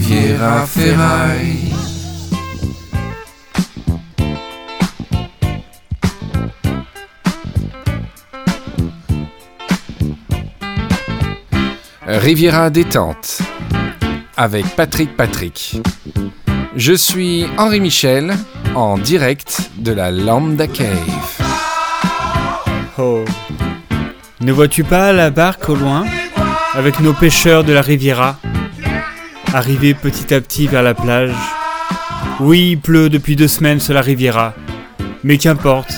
Riviera Ferraille. Riviera détente avec Patrick Patrick. Je suis Henri Michel en direct de la Lambda Cave. Oh. Ne vois-tu pas la barque au loin avec nos pêcheurs de la Riviera? Arriver petit à petit vers la plage Oui, il pleut depuis deux semaines sur la Riviera, mais qu'importe.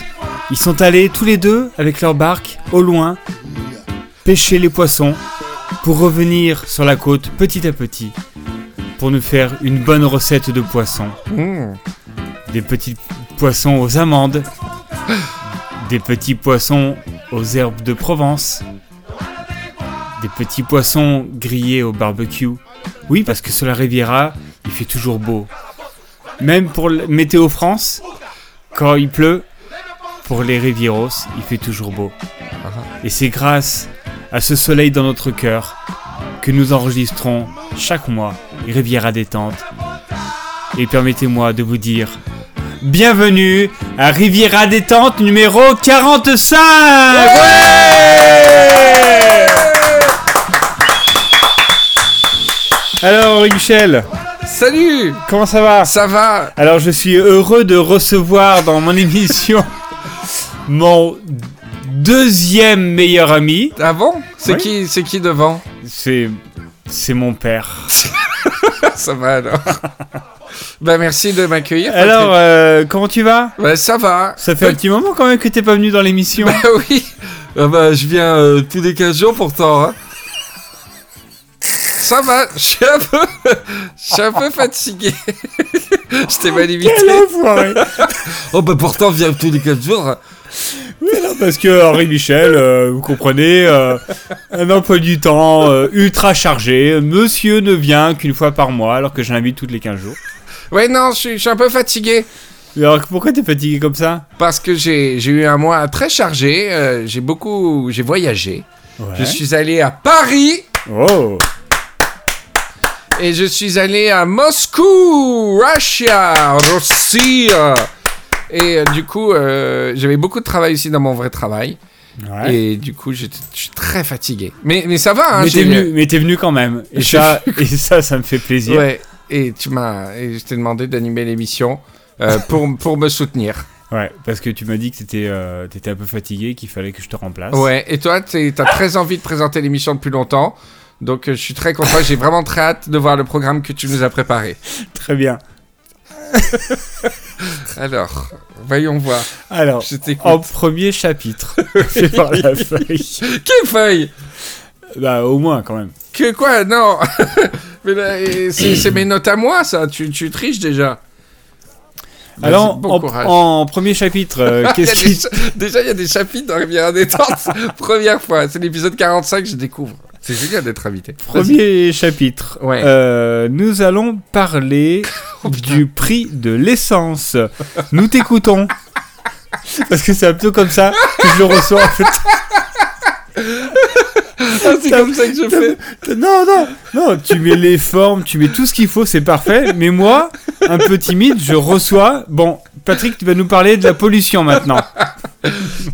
Ils sont allés tous les deux avec leur barque au loin pêcher les poissons pour revenir sur la côte petit à petit pour nous faire une bonne recette de poissons. Mmh. Des petits poissons aux amandes, des petits poissons aux herbes de Provence, des petits poissons grillés au barbecue. Oui, parce que sur la Riviera, il fait toujours beau. Même pour le Météo France, quand il pleut, pour les Rivieros, il fait toujours beau. Et c'est grâce à ce soleil dans notre cœur que nous enregistrons chaque mois Riviera détente. Et permettez-moi de vous dire bienvenue à Riviera détente numéro 45. Alors Henri Michel, Salut comment ça va? Ça va Alors je suis heureux de recevoir dans mon émission mon deuxième meilleur ami. Ah bon? C'est Oui. qui, c'est qui devant? C'est c'est mon père. Ça va alors. bah merci de m'accueillir. Alors euh, comment tu vas? Bah, ça va. Ça fait un petit moment quand même que t'es pas venu dans l'émission. Bah oui. Ah bah je viens euh, tous les 15 jours pourtant. hein. Ça va, je suis un peu, je suis un peu fatigué. je t'ai mal imité. Oh bah pourtant viens tous les 15 jours. Oui, non, parce que Henri Michel, euh, vous comprenez, euh, un emploi du temps euh, ultra chargé. Monsieur ne vient qu'une fois par mois, alors que je l'invite tous les 15 jours. Ouais non, je suis, je suis un peu fatigué. Alors pourquoi t'es fatigué comme ça? Parce que j'ai eu un mois très chargé, j'ai beaucoup, j'ai voyagé. Je suis allé à Paris Oh et je suis allé à Moscou, Russia, Russie. Et euh, du coup, euh, j'avais beaucoup de travail aussi dans mon vrai travail. Ouais. Et du coup, je suis très fatigué. Mais, mais ça va, hein. mais t'es venu, venu quand même. Et ça, et ça, ça me fait plaisir. Ouais. Et tu m'as, je t'ai demandé d'animer l'émission euh, pour, pour me soutenir. Ouais, parce que tu m'as dit que t'étais euh, un peu fatigué, qu'il fallait que je te remplace. Ouais. Et toi, t'as très envie de présenter l'émission depuis longtemps. Donc, euh, je suis très content. J'ai vraiment très hâte de voir le programme que tu nous as préparé. Très bien. Alors, voyons voir. Alors, en premier chapitre, fais par la feuille. Quelle feuille? Bah, au moins quand même. Que quoi? Non Mais c'est c'est mes notes à moi, ça. Tu, tu triches déjà. Alors, bon en, en premier chapitre, euh, qu'est-ce qui... Déjà, il y a des chapitres dans Rivière. Première fois. C'est l'épisode 45 que je découvre. C'est génial d'être invité. Premier chapitre. Ouais. Euh, nous allons parler Oh, du prix de l'essence. Nous t'écoutons. Parce que c'est un peu comme ça que je le reçois en fait. Ah, c'est comme ça que je fais. Non, non, non, tu mets les formes, tu mets tout ce qu'il faut, c'est parfait. Mais moi, un peu timide, je reçois. Bon, Patrick, tu vas nous parler de la pollution maintenant.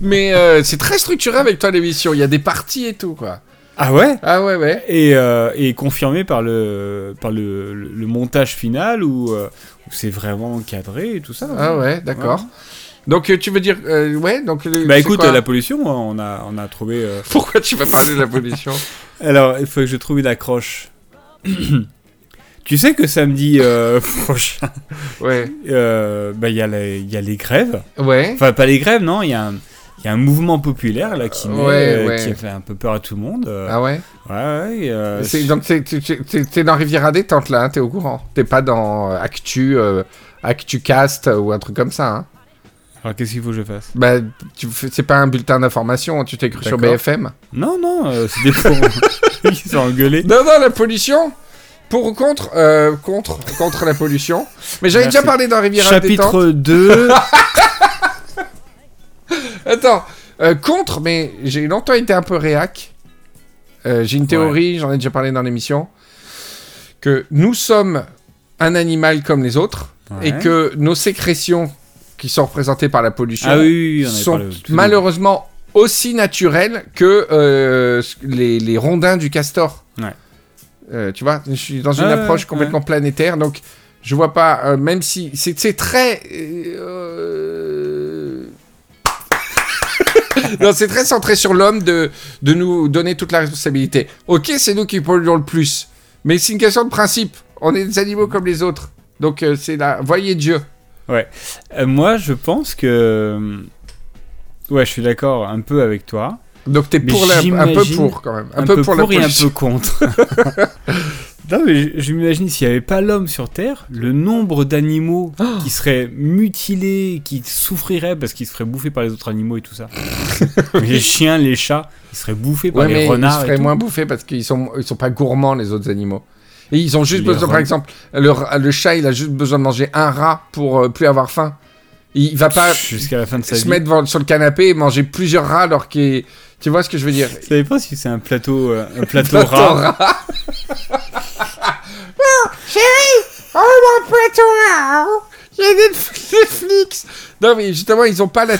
Mais euh, c'est très structuré avec toi l'émission. Il y a des parties et tout, quoi. Ah ouais? Ah ouais, ouais. et, euh, et confirmé par le, par le, le- le montage final où, euh, où c'est vraiment cadré et tout ça? Ah ouais, d'accord. Donc, euh, tu veux dire. euh, ouais, donc. le- Bah écoute, la pollution, on a, on a trouvé. euh, Pourquoi tu vas parler de la pollution? Alors, il faut que je trouve une accroche. tu sais que samedi euh, prochain, Ouais. bah, il y, a les- il y a les grèves. Ouais. Enfin, pas les grèves, non, il y, a un- il y a un mouvement populaire là qui, naît, Ouais, euh, ouais. qui a fait un peu peur à tout le monde. euh, Ah ouais? Ouais, ouais. euh, C'est- Donc, t'es- t'es t'es- t'es dans Riviera Détente, là, hein, t'es au courant. T'es pas dans euh, Actu, euh, ActuCast ou un truc comme ça, hein. Alors, qu'est-ce qu'il faut que je fasse? Bah, tu fais- c'est pas un bulletin d'information, tu t'es cru sur. BFM Non, non, euh, c'est des pour. Ils sont engueulés. Non, non, la pollution Pour ou contre euh, Contre, contre la pollution. Mais j'avais Merci. déjà parlé dans Riviera Détente. Chapitre 2. Attends, euh, contre, mais j'ai longtemps été un peu réac. Euh, j'ai une théorie, j'en ai déjà parlé dans l'émission, que nous sommes un animal comme les autres et que nos sécrétions qui sont représentées par la pollution Ah oui, oui, oui, on avait sont malheureusement aussi naturelles que euh, les, les rondins du castor. Ouais. Tu vois, je suis dans une approche complètement planétaire, donc je vois pas, même si c'est très. non, c'est très centré sur l'homme de, de nous donner toute la responsabilité. Ok, c'est nous qui polluons le plus, mais c'est une question de principe. On est des animaux comme les autres. Donc euh, c'est la. Voyez Dieu. Euh, moi, je pense que. Ouais, je suis d'accord un peu avec toi. Donc t'es pour la, un peu pour quand même. Un, Un, peu, peu, pour, pour, la et un peu contre. non, mais je, je m'imagine s'il n'y avait pas l'homme sur Terre, le nombre d'animaux Oh. qui seraient mutilés, qui souffriraient parce qu'ils se feraient bouffer par les autres animaux et tout ça. les chiens, les chats, ils seraient bouffés par Ouais, mais les ils renards. se et feraient tout. moins bouffer parce qu'ils sont, ils sont pas gourmands, les autres animaux. Et ils ont juste Les besoin, par exemple, le, le chat, il a juste besoin de manger un rat pour euh, plus avoir faim. Il va pas Jusqu'à la fin de sa se vie. mettre sur le canapé et manger plusieurs rats alors qu'il. Tu vois ce que je veux dire? Savez pas si c'est un plateau, euh, un plateau Plateau rat. Chérie, oh mon rat J'ai Netflix Non mais justement, ils ont pas la...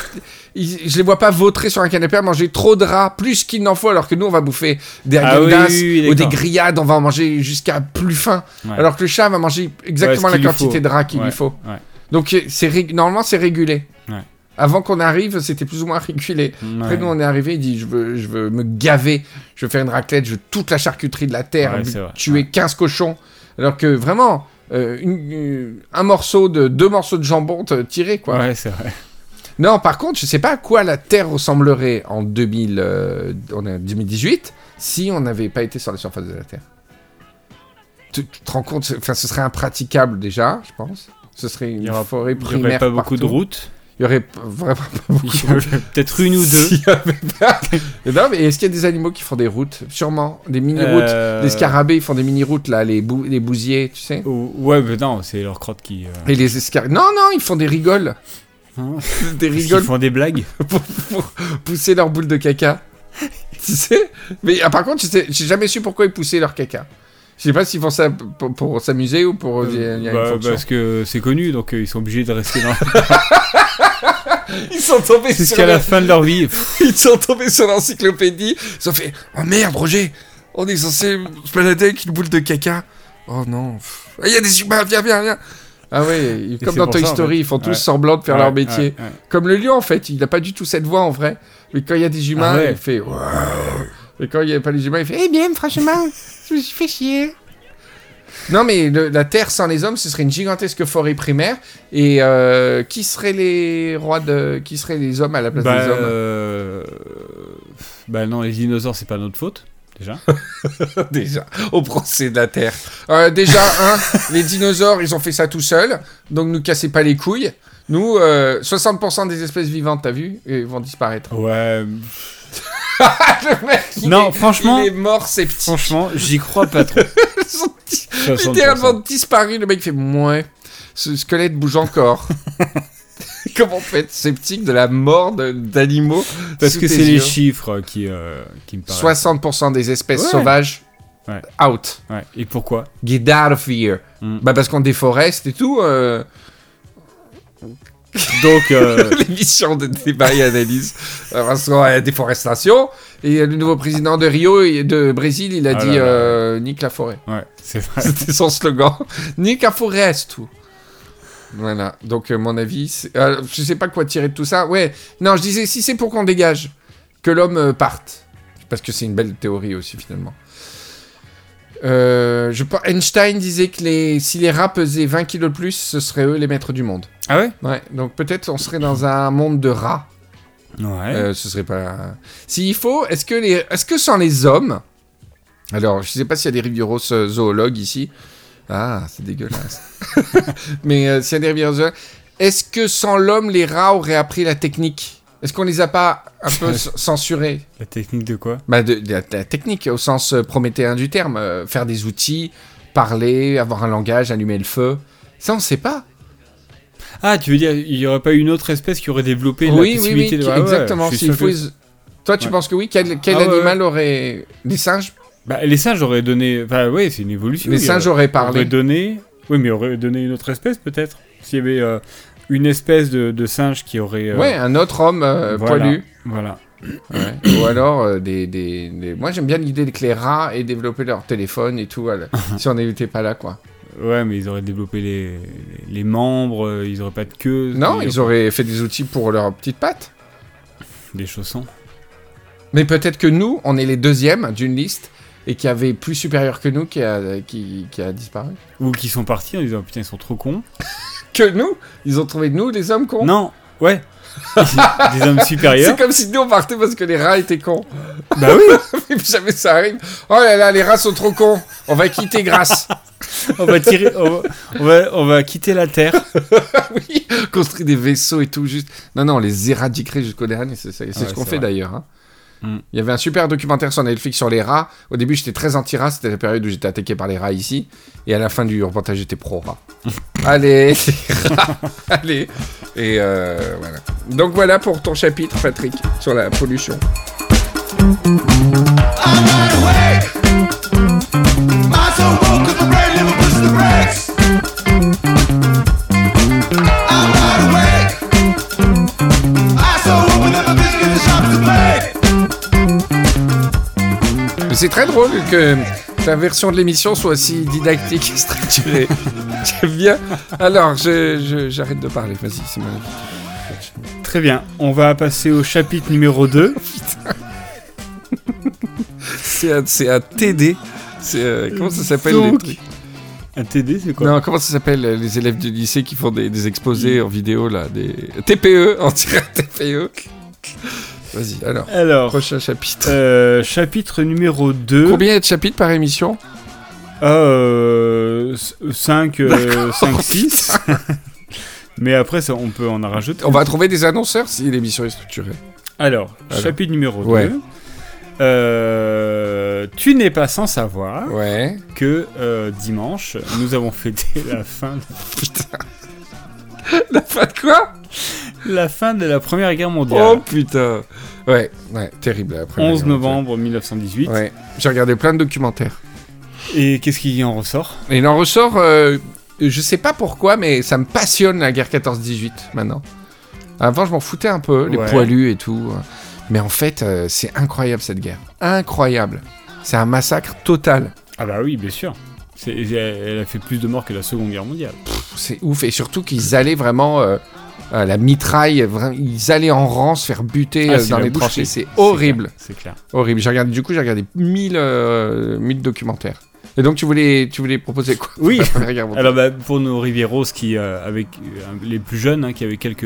ils- je les vois pas vautrer sur un canapé à manger trop de rats, plus qu'il n'en faut, alors que nous on va bouffer des Ah oui, agendas oui, oui, ou des grillades, on va en manger jusqu'à plus faim. Ouais. Alors que le chat va manger exactement Ouais, la quantité faut. de rats qu'il Ouais, lui faut. ouais. Donc euh, c'est normalement c'est régulé. Ouais. Avant qu'on arrive, c'était plus ou moins régulé. Après, nous, on est arrivé, il dit je veux, je veux me gaver, je veux faire une raclette, je veux toute la charcuterie de la terre, tuer 15 cochons. Alors que vraiment, euh, une- une- un morceau de, deux morceaux de jambon tirés, quoi. Ouais, c'est vrai. Non, par contre, je sais pas à quoi la terre ressemblerait en 2000, euh, on est en 2018 si on n'avait pas été sur la surface de la terre. Tu, tu te rends compte, enfin, ce serait impraticable déjà, je pense. Ce serait une Il y aura- forêt Il n'y primaire. aurait pas beaucoup de routes. Il y aurait vraiment pas beaucoup peut-être une ou deux. Pas- non, mais est-ce qu'il y a des animaux qui font des routes? Sûrement. Des mini-routes. Euh, Les scarabées, ils font des mini-routes, là, les, bou- les bousiers, tu sais. ou- Ouais, mais non, c'est leur crotte qui. euh, Et les escarabées. Non, non, ils font des rigoles. hein, Des rigoles font des blagues. pour, pour pousser leur boule de caca. tu sais? Mais ah, par contre, j'ai jamais su pourquoi ils poussaient leur caca. Je sais pas s'ils font ça pour, pour s'amuser ou pour. il y a- y a Bah, parce que c'est connu, donc euh, ils sont obligés de rester dans. Ils sont tombés sur Jusqu'à la fin de leur vie. Ils sont tombés sur l'encyclopédie. Ils ont fait Oh merde, Roger, on est censé se balader avec une boule de caca. Oh non. Ah, Il y a des humains, viens, viens, viens. Ah ils- comme dans Toy ça, en Story, fait. ils font tous Ouais. semblant de faire ouais, leur métier. ouais. Comme le lion, en fait, il n'a pas du tout cette voix en vrai. Mais quand il y a des humains, Ah il fait. Et quand il n'y a pas les humains, il fait Eh bien, franchement, je me suis fait chier. Non, mais le- la Terre sans les hommes, ce serait une gigantesque forêt primaire. Et euh, qui seraient les rois de. Qui seraient les hommes à la place Bah, des hommes? euh, bah non, les dinosaures, c'est pas notre faute, déjà. déjà, au procès de la Terre. Euh, déjà, un, les dinosaures, ils ont fait ça tout seuls, donc nous cassez pas les couilles. Nous, euh, 60% des espèces vivantes, t'as vu, euh, vont disparaître. Ouais. Le mec, Non, est- franchement- il est mort sceptique. Franchement, j'y crois pas trop. Ils sont di- 60%. littéralement disparu. Le mec fait ouais, ce squelette bouge encore. Comment on peut être sceptique de la mort d'animaux Parce que c'est les chiffres qui, euh, qui me paraissent. 60% des espèces Ouais. sauvages Ouais. out. Ouais. Et pourquoi? Get out of here. Mm. Bah parce qu'on déforeste et tout. euh, Donc, euh, l'émission de débat et analyse euh, qu'on a la déforestation et euh, le nouveau président de Rio et de Brésil il a Ah dit là. là. euh, nique la forêt ouais, c'est vrai. c'était son slogan. Nique la forêt tout voilà. Donc euh, mon avis euh, je sais pas quoi tirer de tout ça. Ouais. Non je disais si c'est pour qu'on dégage que l'homme euh, parte. Parce que c'est une belle théorie aussi finalement Euh, je pense Einstein disait que les, si les rats pesaient 20 kilos de plus, ce seraient eux les maîtres du monde. Ah ouais? Ouais, donc peut-être on serait dans un monde de rats. Ouais. Euh, ce serait pas. S'il faut, est-ce que les, est-ce que sans les hommes, alors je sais pas s'il y a des rivieros zoologues ici. Ah, c'est dégueulasse. Mais euh, s'il y a des rivieros zoologues, est-ce que sans l'homme, les rats auraient appris la technique? Est-ce qu'on les a pas un peu censurés La technique de quoi? Bah de, de la, de la technique au sens euh, prométhéen du terme, euh, faire des outils, parler, avoir un langage, allumer le feu. Ça, on sait pas. Ah, tu veux dire, il y aurait pas une autre espèce qui aurait développé la oui, oui, oui, possibilité de... Ah exactement. que- ils- Toi, tu Ouais. penses que oui Quel, quel Ah ouais, animal aurait. Les singes? Bah, les singes auraient donné. Enfin, ouais, c'est une évolution. Les singes auraient parlé. auraient donné. Oui, mais auraient donné une autre espèce peut-être. S'il y avait euh, une espèce de, de singe qui aurait. euh, Ouais, un autre homme euh, voilà. poilu. Voilà. Ouais. Ou alors euh, des, des, des- Moi j'aime bien l'idée que les rats aient développé leur téléphone et tout, si on n'était pas là quoi. Ouais, mais ils auraient développé les, les membres, ils auraient pas de queue. Non, ils auraient fait des outils pour leurs petites pattes. Des chaussons. Mais peut-être que nous, on est les deuxièmes d'une liste et qui avait plus supérieur que nous qui a, qui, qui a disparu. Ou qui sont partis en disant putain, ils sont trop cons. Que nous Ils ont trouvé nous les hommes cons Non, ouais. des hommes supérieurs. C'est comme si nous on partait parce que les rats étaient cons. Bah oui, Mais jamais ça arrive. Oh là là, les rats sont trop cons. On va quitter Grasse. on va tirer, on va, on va, on va quitter la Terre. oui, construire des vaisseaux et tout, juste. Non, non, on les éradiquerait jusqu'au dernier, c'est ça- c'est Ouais, ce qu'on c'est fait vrai. d'ailleurs. hein. Mm. Il y avait un super documentaire sur Netflix sur les rats. Au début, j'étais très anti-rat, c'était la période où j'étais attaqué par les rats ici. Et à la fin du reportage, j'étais pro-rat. Allez, les rats, allez. Et euh, voilà. Donc voilà pour ton chapitre, Patrick, sur la pollution. I'm awake. Woke brain the. C'est très drôle que ta version de l'émission soit aussi didactique et structurée. J'aime bien. Alors, j'arrête de parler. Vas-y, c'est avis. Très bien, on va passer au chapitre numéro 2. C'est un, c'est un TD. Euh, comment ça s'appelle les trucs? Un TD, c'est quoi? Non, comment ça s'appelle euh, les élèves du lycée qui font des, des exposés en vidéo là des TPE, on dirait TPE. Vas-y, alors, Alors, prochain chapitre. euh, chapitre numéro 2. Combien il y a de chapitres par émission? Euh, 5, D'accord. 5, 6. Mais après, ça, on peut en rajouter. On va trouver des annonceurs si l'émission est structurée. Alors, Alors. chapitre numéro 2. Ouais. Euh, tu n'es pas sans savoir Ouais. que euh, dimanche, nous avons fêté la fin, de, Putain. La fin de quoi? La fin de la Première Guerre mondiale. Oh putain. Ouais, ouais, terrible. la Première 11 Guerre mondiale. novembre 1918. Ouais, j'ai regardé plein de documentaires. Et qu'est-ce qui en ressort? Et il en ressort, euh, je sais pas pourquoi, mais ça me passionne la guerre 14-18 maintenant. Avant, je m'en foutais un peu, les Ouais. poilus et tout. Mais en fait, euh, c'est incroyable cette guerre. Incroyable. C'est un massacre total. Ah bah oui, bien sûr. Elle a fait plus de morts que la Seconde Guerre mondiale. C'est ouf. Et surtout qu'ils allaient vraiment. euh, à la mitraille, ils allaient en rang se faire buter Ah, euh, c'est dans les tranchées. C'est horrible. C'est clair. Horrible. J'ai regardé, du coup, j'ai regardé 1000, euh, 1000 documentaires. Et donc, tu voulais, tu voulais proposer quoi Oui. Alors bah, pour nos Rivieros qui, euh, avec euh, les plus jeunes, hein, qui avaient quelques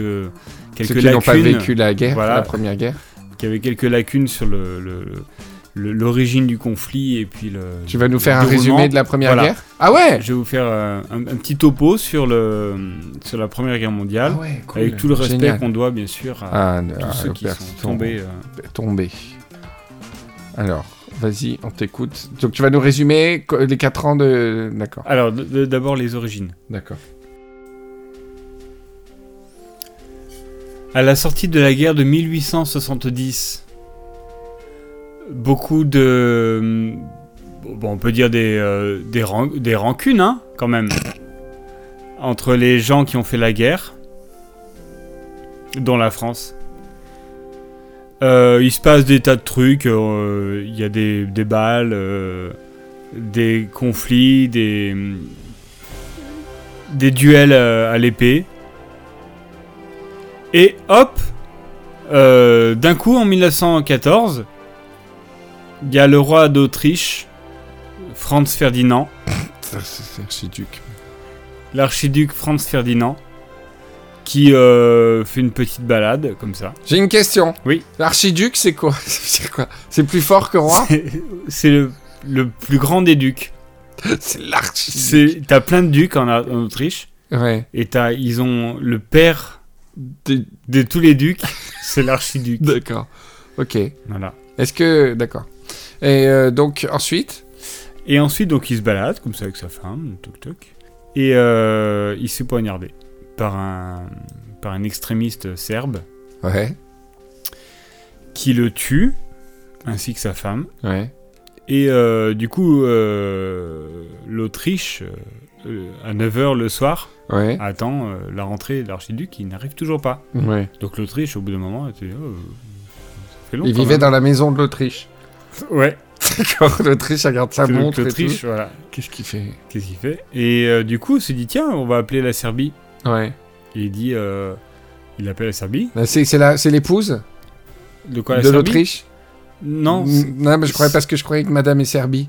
quelques Ceux qui n'ont pas vécu la guerre, Voilà. la Première Guerre. qui avaient quelques lacunes sur le- l'origine du conflit et puis le. Tu vas nous faire un résumé de la Première Voilà. Guerre Ah ouais Je vais vous faire euh, un, un petit topo sur le sur la Première Guerre mondiale, Ah ouais, cool. avec tout le respect qu'on doit bien sûr à Ah, tous ah, ceux qui sont tombés. euh. tombés. Alors, vas-y, on t'écoute. Donc, tu vas nous résumer les 4 ans de... D'accord, Alors d'abord les origines. d'accord. À la sortie de la guerre de 1870, beaucoup de. On peut dire des, euh, des, ran- des rancunes, hein, quand même. Entre les gens qui ont fait la guerre, dont la France. Euh, il se passe des tas de trucs. euh, Il y a des, des balles, des conflits, des. des duels à l'épée. Et hop, d'un coup en 1914, il y a le roi d'Autriche, Franz Ferdinand, Ça, C'est c'est archiduc. l'archiduc Franz Ferdinand, qui euh, fait une petite balade comme ça. J'ai une question. Oui. L'archiduc, c'est quoi? C'est quoi? C'est plus fort que roi? C'est- le, le plus grand des ducs. C'est l'archiduc. C'est- T'as plein de ducs en, en Autriche, Ouais. et t'as, ils ont le père Des- de tous les ducs, c'est l'archiduc. D'accord. Ok. Voilà. Est-ce que... D'accord. Et euh, donc, ensuite? Et ensuite, donc, il se balade comme ça avec sa femme, toc toc, et euh, il s'est poignardé par un, par un extrémiste serbe Ouais. qui le tue, ainsi que sa femme, Ouais. Et euh, du coup, l'Autriche, à 9h le soir, Ouais. attend la rentrée de l'archiduc qui n'arrive toujours pas. Ouais. Donc l'Autriche, au bout d'un moment, était. oh, ça fait long. Il vivait même. dans la maison de l'Autriche. Ouais, D'accord, l'Autriche regarde sa montre l'Autriche, voilà. Qu'est-ce qu'il fait Qu'est-ce qu'il fait Et euh, du coup, on s'est dit, tiens, on va appeler la Serbie. Ouais. Et il dit. euh, il appelle la Serbie. Bah, C'est c'est la- c'est l'épouse De quoi la de Serbie l'Autriche Non, Mm, Non, mais je croyais parce que je croyais que Madame est Serbie.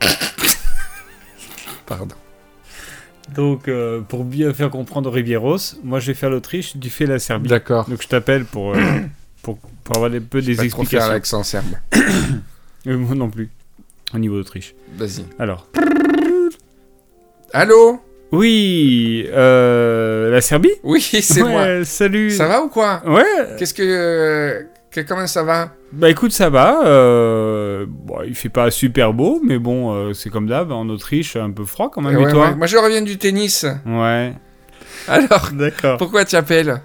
Pardon. Donc, euh, pour bien faire comprendre Rivieros, moi je vais faire l'Autriche, tu fais la Serbie. D'accord. Donc je t'appelle pour, euh, pour, pour avoir un peu des Pas trop faire explications. l'accent serbe. Euh, moi non plus, au niveau d'Autriche. Vas-y. Alors, Allô? Oui, euh, la Serbie? Oui, c'est Ouais, moi. Salut. Ça va ou quoi? Ouais, Qu'est-ce que, que- Comment ça va? Bah écoute, ça va. euh, bon, il fait pas super beau, mais bon, euh, c'est comme d'hab, en Autriche, un peu froid quand même. Ouais, et toi? ouais. Moi, je reviens du tennis. Ouais. Alors, D'accord. pourquoi tu appelles?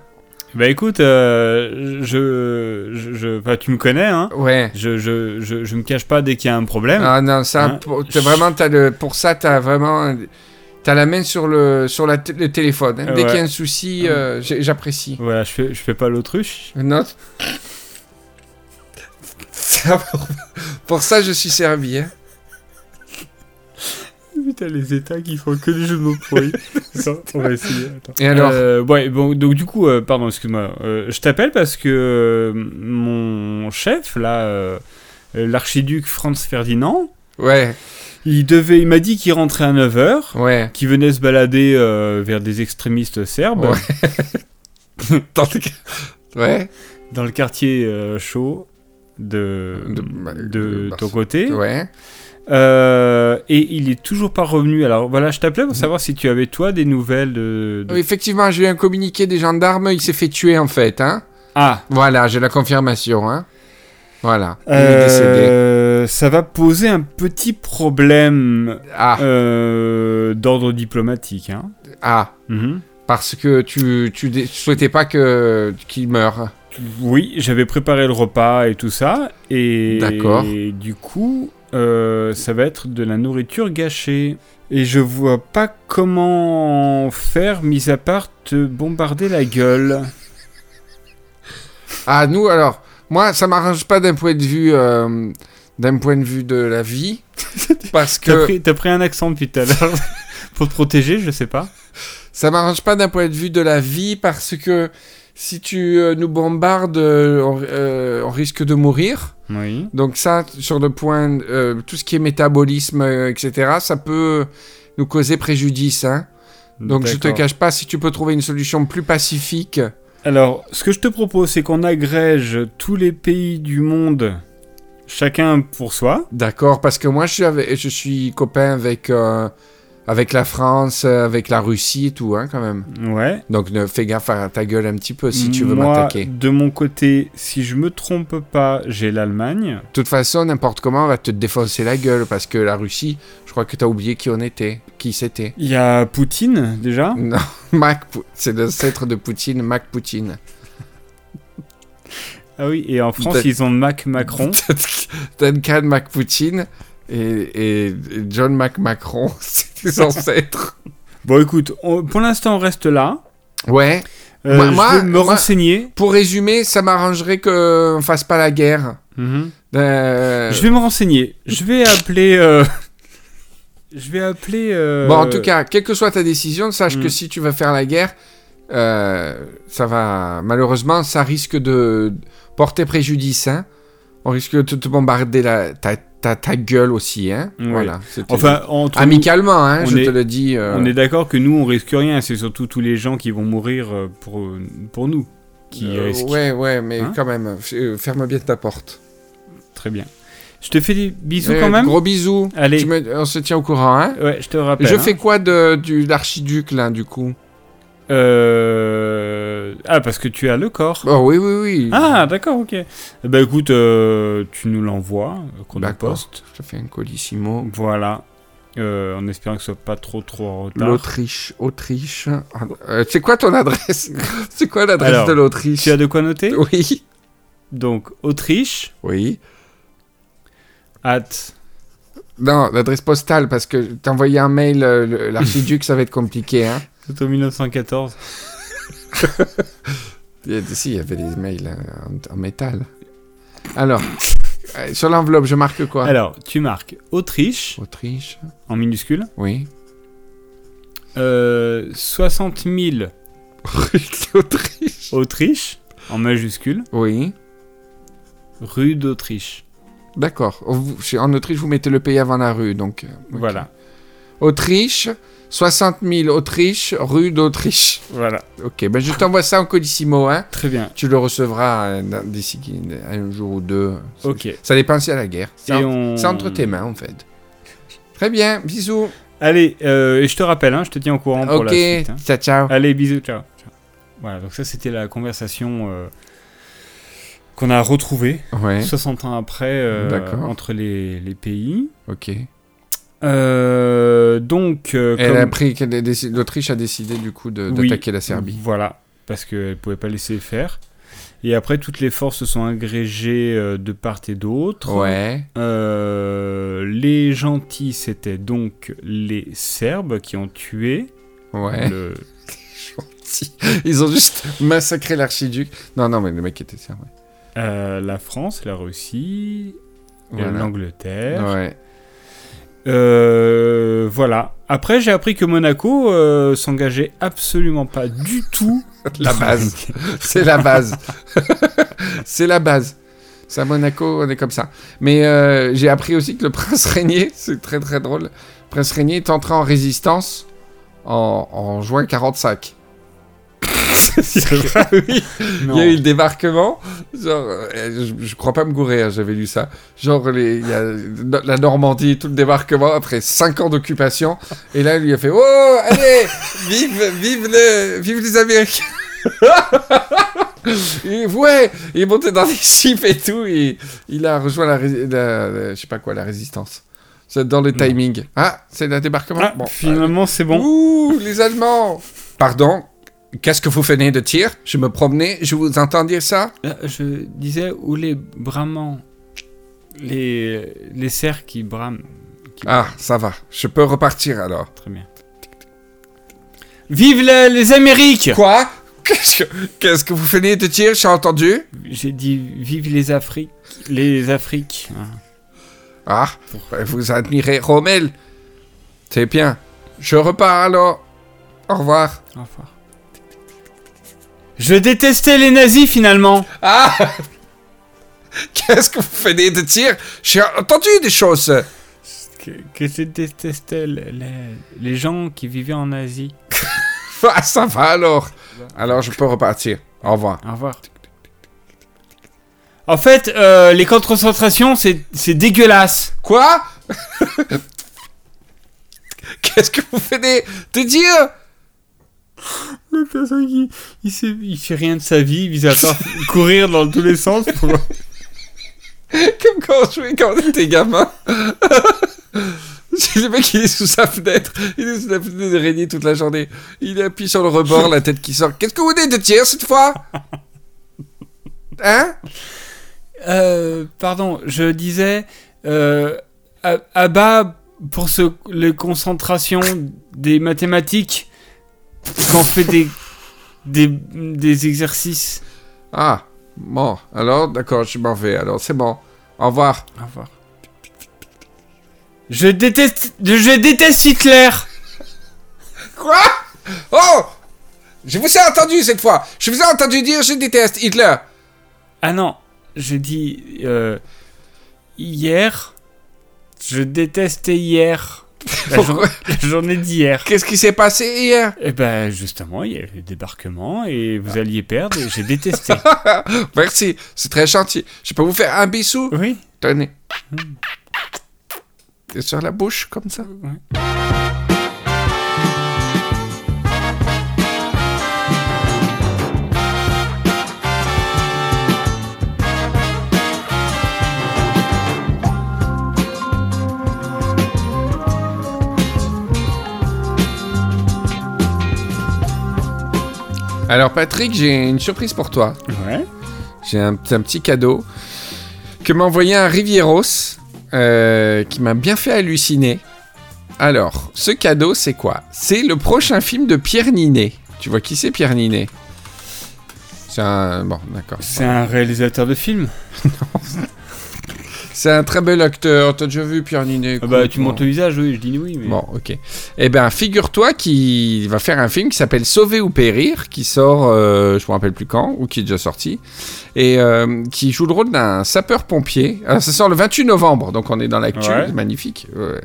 Bah écoute, euh, je, je, je- tu me connais, hein. Ouais. Je, je, je, je me cache pas dès qu'il y a un problème. Ah non, ça, Hein pour, vraiment, t'as le, pour ça, t'as vraiment, t'as la main sur le, sur la le téléphone. hein. Dès Ouais. qu'il y a un souci, euh, j'apprécie. Voilà, je fais, je fais pas l'autruche. Non. Pour ça, je suis servi. Hein. Putain, les états qui font que des jeux de mots pourris. Attends, on va essayer. attends. Et alors Euh, Ouais, bon, donc du coup, euh, pardon, excuse-moi. euh, je t'appelle parce que euh, mon chef, là, euh, l'archiduc Franz Ferdinand, Ouais, il devait, il m'a dit qu'il rentrait à 9h, ouais. qu'il venait se balader euh, vers des extrémistes serbes Ouais. Dans le- Ouais, dans le quartier chaud de, De- de, de- ton côté. ouais. Euh, et il est toujours pas revenu. Alors voilà, je t'appelais pour savoir si tu avais toi des nouvelles de. de- Effectivement, j'ai eu un communiqué des gendarmes, il s'est fait tuer en fait. Hein. Ah. Voilà, j'ai la confirmation. Hein. Voilà, il est décédé. Euh, ça va poser un petit problème Ah, euh, d'ordre diplomatique. Hein. ah, Mhm. parce que tu, tu, tu souhaitais pas que qu'il meure. Oui, j'avais préparé le repas et tout ça, et D'accord. du coup, euh, ça va être de la nourriture gâchée. Et je vois pas comment faire, mis à part te bombarder la gueule. Ah, nous, alors, moi, ça m'arrange pas d'un point de vue, euh, d'un point de vue de la vie, parce T'as que pris, t'as pris un accent depuis tout à l'heure pour te protéger, je sais pas. ça m'arrange pas d'un point de vue de la vie, parce que si tu euh, nous bombardes, euh, on, euh, on risque de mourir. Oui. Donc ça, sur le point, tout ce qui est métabolisme, etc., ça peut nous causer préjudice. Hein. Donc je te D'accord. cache pas, si tu peux trouver une solution plus pacifique. Alors, ce que je te propose, c'est qu'on agrège tous les pays du monde, chacun pour soi. D'accord, parce que moi je suis, avec- je suis copain avec, euh, avec la France, euh, avec la Russie et tout, hein, quand même. Ouais. Donc ne fais gaffe à ta gueule un petit peu si tu veux m'attaquer. De mon côté, si je me trompe pas, j'ai l'Allemagne. De toute façon, n'importe comment, on va te défoncer la gueule, parce que la Russie, je crois que t'as oublié qui on était, qui c'était. Il y a Poutine, déjà? Non, Mac, c'est l'ancêtre de Poutine, Mac Poutine. Ah oui, et en France, ils ont Mac Macron. Duncan Mac Poutine et, et- John Mac Macron, c'est des ancêtres. bon, écoute, on- pour l'instant, on reste là. Ouais. Euh, Moi- je moi- vais me moi- renseigner. Pour résumer, ça m'arrangerait qu'on fasse pas la guerre. Euh, Je vais me renseigner. Je vais appeler. euh, Je vais appeler. euh, Bon, en tout cas, quelle que soit ta décision, sache Mm. que si tu veux faire la guerre, ça va. Malheureusement, ça risque de porter préjudice. Hein. On risque de te bombarder la, ta, ta, ta gueule aussi. Hein. Oui. Voilà. Enfin, entre amicalement, hein, je est- te le dis. euh, on est d'accord que nous, on risque rien. C'est surtout tous les gens qui vont mourir euh, pour, pour nous qui euh, risquent. ouais, ouais, mais Hein quand même, ferme bien ta porte. Très bien. Je te fais des bisous Euh, quand même. Gros bisous. Allez. Me- on se tient au courant. Hein. Ouais, je te rappelle. je hein. fais quoi de, du l'archiduc là, du coup? Euh... Ah, parce que tu as le corps. Oh oui, oui, oui. Ah, d'accord, ok. Ben écoute, euh, tu nous l'envoies, euh, qu'on poste. Je te fais un colissimo. Voilà. Euh, en espérant que ce soit pas trop trop en retard. L'Autriche, Autriche. Euh, c'est quoi ton adresse? C'est quoi l'adresse de l'Autriche? Tu as de quoi noter? Oui. Donc, Autriche, Oui. at Non, l'adresse postale, parce que t'as envoyé un mail, l'archiduc, ça va être compliqué, hein. 1914. Il y a- Si, il y avait des mails euh, en, en métal. Alors, euh, sur l'enveloppe, je marque quoi? Alors, tu marques Autriche Autriche, en minuscule. oui. Euh, 60 000 Autriche. Autriche en majuscule. Oui, Rue d'Autriche. d'accord. En Autriche, vous mettez le pays avant la rue, donc... euh. Voilà. Autriche, 60 000 Autriche, rue d'Autriche. Voilà. Ok, ben je t'envoie ça en codissimo, hein. Très bien. Tu le recevras euh, d'ici un jour ou deux. Ok. Ça dépend si à la guerre. C'est en- on- entre tes mains, en fait. Très bien, bisous. Allez, euh, et je te rappelle, hein, je te tiens au courant pour Ok, la suite. hein. ciao, ciao. Allez, bisous, ciao. ciao. Voilà, donc ça c'était la conversation euh, qu'on a retrouvée Ouais, 60 ans après euh, entre les, les pays. ok. Euh, donc, euh, Elle comme- a pris, qu'elle a décidé- l'Autriche a décidé du coup Oui. d'attaquer la Serbie. Voilà, parce qu'elle pouvait pas laisser faire. Et après, toutes les forces se sont agrégées euh, de part et d'autre. Ouais, Euh, les gentils, c'était donc les Serbes qui ont tué ouais. le. Ils ont juste massacré l'archiduc. Non, non, mais le mec était serbe. ouais. la France, la Russie, Voilà. l'Angleterre. Ouais. Euh, voilà. Après, j'ai appris que Monaco euh, s'engageait absolument pas du tout. La base. C'est la base. c'est la base. C'est à Monaco, on est comme ça. Mais euh, j'ai appris aussi que le prince Régnier, c'est très très drôle, le prince Régnier est entré en résistance en, en juin 45. oui. Il y a eu le débarquement. Genre, euh, je, je crois pas me gourer, hein, j'avais lu ça. Genre, les- il y a no- la Normandie, tout le débarquement après 5 ans d'occupation. Et là, il lui a fait Oh, allez, vive, vive, le, vive les Américains. Et ouais, il est monté dans des chips et tout. Et il a rejoint la, la- la- je sais pas quoi, la résistance. C'est dans le timing. Ah, c'est le débarquement? Ah, Bon, finalement, c'est bon. Ouh, les Allemands Pardon? Qu'est-ce que vous venez de dire? Je me promenais, je vous entends dire ça? Là, je disais où les bramants, les les cerfs qui brament. qui Ah, ça va. Je peux repartir alors. Très bien. Vive la- les Amériques Quoi? Qu'est-ce que, qu'est-ce que vous venez de dire? J'ai entendu J'ai dit vive les Afriques. Les Afriques. Ah. Ah, vous admirez Rommel. C'est bien. Je repars alors. Au revoir. Au revoir. Je détestais les nazis finalement. Ah Qu'est-ce que vous venez de dire J'ai entendu des choses. Que, que je détestais les, les- les gens qui vivaient en Asie. Ah, ça va alors. Alors je peux repartir. Au revoir. Au revoir. En fait, euh, les camps de concentration, c'est c'est dégueulasse. Quoi? Qu'est-ce que vous venez de dire Le personne qui il, sait- il fait rien de sa vie, il à courir dans tous les sens pour... Comme quand on jouait quand on était gamin. C'est le mec, il est sous sa fenêtre. Il est sous la fenêtre de Régnier toute la journée. Il appuie sur le rebord, la tête qui sort. Qu'est-ce que vous venez de dire cette fois? Hein? Euh, pardon, je disais euh, à, à bas pour ce les concentrations des mathématiques quand on fait des des, des exercices. Ah, bon. Alors, d'accord, je m'en vais. Alors, c'est bon. Au revoir. Au revoir. Je déteste je déteste Hitler. Quoi? Oh Je vous ai entendu cette fois. Je vous ai entendu dire je déteste Hitler. Ah non, j'ai dit euh, hier. Je détestais hier. La, jour- Pourquoi la journée d'hier. Qu'est-ce qui s'est passé hier? Et ben justement, il y a eu le débarquement et vous alliez perdre et j'ai détesté. Merci, c'est très gentil. Je peux vous faire un bisou? Oui. Tenez. Et sur la bouche, comme ça? Alors Patrick, j'ai une surprise pour toi. Ouais. J'ai un, un petit cadeau que m'a envoyé un Rivieros. euh, qui m'a bien fait halluciner. Alors, ce cadeau, c'est quoi? C'est le prochain film de Pierre Ninet. Tu vois qui c'est Pierre Ninet? C'est un... Bon, d'accord. C'est un réalisateur de films. C'est un très bel acteur. T'as déjà vu Pierre Ninet Ah bah, tu montes le visage, oui, je dis oui. Mais... Bon, ok. Eh ben, figure-toi qu'il va faire un film qui s'appelle Sauver ou périr, qui sort, euh, je me rappelle plus quand, ou qui est déjà sorti, et euh, qui joue le rôle d'un sapeur-pompier. Alors, ça sort le 28 novembre, donc on est dans l'actu, Ouais. magnifique. ouais.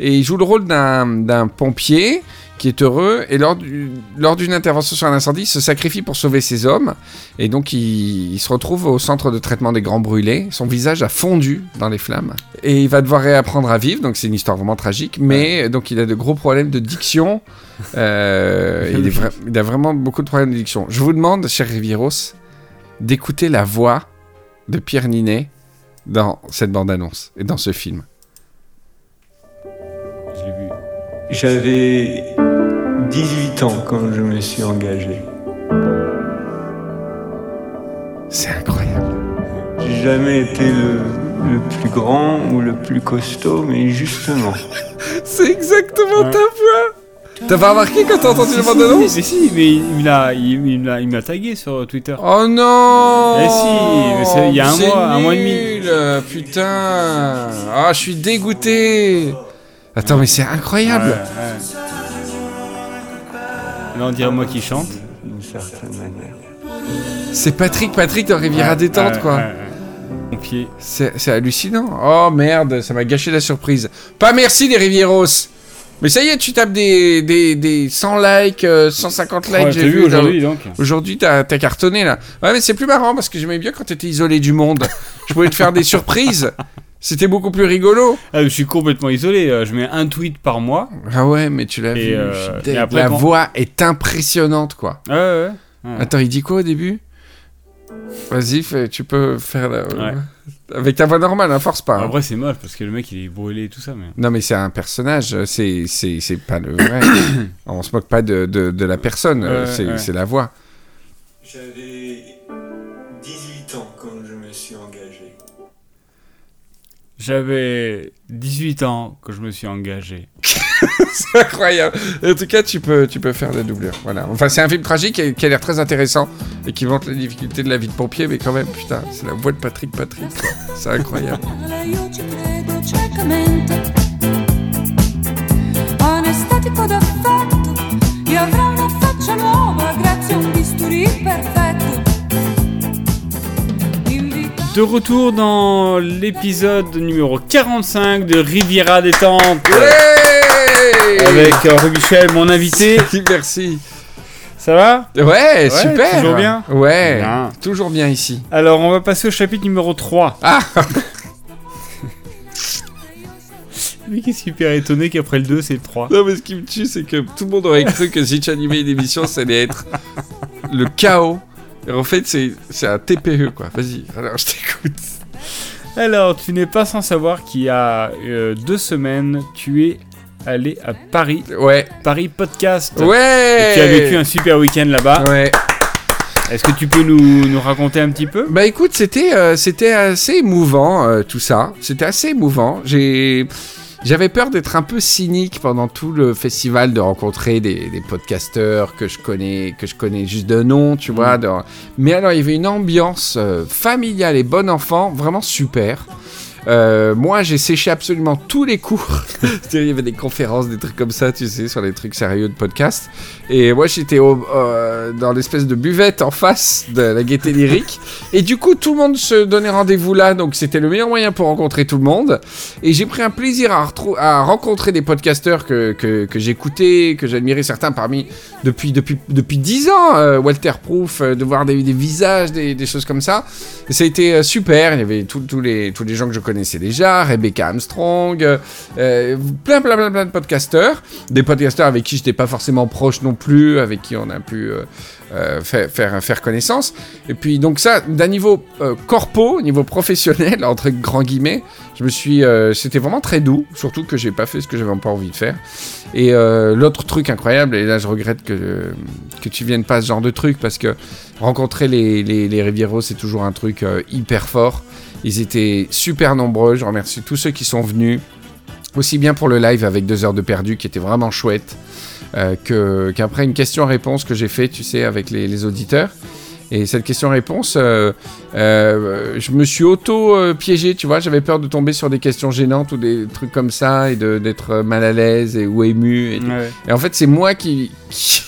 Et il joue le rôle d'un pompier qui est heureux, et lors du- lors d'une intervention sur un incendie, il se sacrifie pour sauver ses hommes, et donc il, il se retrouve au centre de traitement des grands brûlés. Son visage a fondu dans les flammes, et il va devoir réapprendre à vivre. Donc c'est une histoire vraiment tragique, mais donc il a de gros problèmes de diction. Euh, il, est vra- il a vraiment beaucoup de problèmes de diction. Je vous demande, cher Rivieros, d'écouter la voix de Pierre Ninet dans cette bande-annonce et dans ce film. Je l'ai vu. J'avais 18 ans quand je me suis engagé. C'est incroyable. J'ai jamais été le, le plus grand ou le plus costaud, mais justement. C'est exactement Ouais. ta voix. T'as pas remarqué quand t'as entendu Si, la si, bande-annonce Mais si, mais il il m'a il, il m'a- il m'a tagué sur Twitter. Oh non Eh si, mais c'est il y a un mois, un mois et demi. nul, Putain Ah, je suis dégoûté Attends, mais c'est incroyable Ouais, ouais. Là, on dirait moi qui chante. D'une certaine manière. C'est Patrick, Patrick dans Riviera Ouais, Détente, ouais, quoi. ouais. C'est hallucinant. Oh merde, ça m'a gâché la surprise. Pas merci les Rivieros Mais ça y est, tu tapes des, des, des 100 likes, euh, 150 likes, Ouais, j'ai vu aujourd'hui donc. Aujourd'hui, t'as t'as cartonné là. Ouais, mais c'est plus marrant parce que j'aimais bien quand t'étais isolé du monde. Je pouvais te faire des surprises. C'était beaucoup plus rigolo. Ah, je suis complètement isolé. euh, Je mets un tweet par mois. Ah ouais, mais tu l'as vu. euh, et après, La quand- voix est impressionnante, quoi. Ouais, ouais. ouais. Attends, il dit quoi au début? Vas-y, tu peux faire la- Ouais. avec ta voix normale, hein, force pas. hein. Après, c'est moche parce que le mec il est brûlé et tout ça. Mais... Non, mais c'est un personnage, c'est c'est c'est pas le vrai. On se moque pas de, de, de la personne, Ouais, c'est ouais. c'est la voix. J'avais J'avais 18 ans quand je me suis engagé. C'est incroyable. En tout cas, tu peux, tu peux faire la doublure. Voilà. Enfin, c'est un film tragique et qui a l'air très intéressant et qui montre les difficultés de la vie de pompier, mais quand même, putain, c'est la voix de Patrick Patrick. C'est incroyable. De retour dans l'épisode numéro 45 de Riviera Détente. Ouais Avec euh, Rue Michel, mon invité. Merci. Ça va? Ouais, super. toujours bien? Ouais, Bien. toujours bien ici. Alors, on va passer au chapitre numéro 3. Ah Mais qu'est-ce qui est hyper étonné qu'après le 2, c'est le 3 Non, mais ce qui me tue, c'est que tout le monde aurait cru que si tu animais une émission, ça allait être le chaos. En fait, c'est c'est un TPE, quoi. Vas-y, alors je t'écoute. Alors, tu n'es pas sans savoir qu'il y a euh, deux semaines, tu es allé à Paris. Ouais. Paris Podcast. Ouais Et tu as vécu un super week-end là-bas. Ouais. Est-ce que tu peux nous, nous raconter un petit peu? Bah écoute, c'était euh, c'était assez émouvant euh, tout ça. C'était assez émouvant. J'ai j'avais peur d'être un peu cynique pendant tout le festival, de rencontrer des, des podcasteurs que je connais que je connais juste de nom, tu vois. de- Mais alors il y avait une ambiance euh, familiale et bon enfant, vraiment super. Euh, moi, j'ai séché absolument tous les cours. Il y avait des conférences, des trucs comme ça, tu sais, sur les trucs sérieux de podcast. Et moi, j'étais euh, dans l'espèce de buvette en face de la gaieté lyrique. Et du coup, tout le monde se donnait rendez-vous là, donc c'était le meilleur moyen pour rencontrer tout le monde. Et j'ai pris un plaisir à, rencontrer des podcasteurs que, que, j'écoutais, que j'admirais certains parmi depuis depuis depuis dix ans. euh, Walter Proof, euh, de voir des, des visages, des, des choses comme ça. Et ça a été super. Il y avait tous les tous les gens que je connaissais déjà, Rebecca Armstrong, plein plein plein plein de podcasteurs, des podcasteurs avec qui j'étais pas forcément proche non plus, avec qui on a pu euh, euh, faire, faire faire connaissance. Et puis donc ça, d'un niveau euh, corpo, niveau professionnel entre grands guillemets, je me suis, euh, c'était vraiment très doux, surtout que j'ai pas fait ce que j'avais pas envie de faire. Et l'autre truc incroyable, et là je regrette que que tu viennes pas à ce genre de truc parce que rencontrer les les, les Rivieros c'est toujours un truc hyper fort. Ils étaient super nombreux. Je remercie tous ceux qui sont venus. Aussi bien pour le live avec deux heures de perdu qui était vraiment chouette. Euh, que- qu'après une question-réponse que j'ai fait, tu sais, avec les, les auditeurs. Et cette question-réponse, euh, euh, je me suis auto-piégé, tu vois. J'avais peur de tomber sur des questions gênantes ou des trucs comme ça et de- d'être mal à l'aise et, ou ému. Et, Ouais. et en fait, c'est moi qui, qui,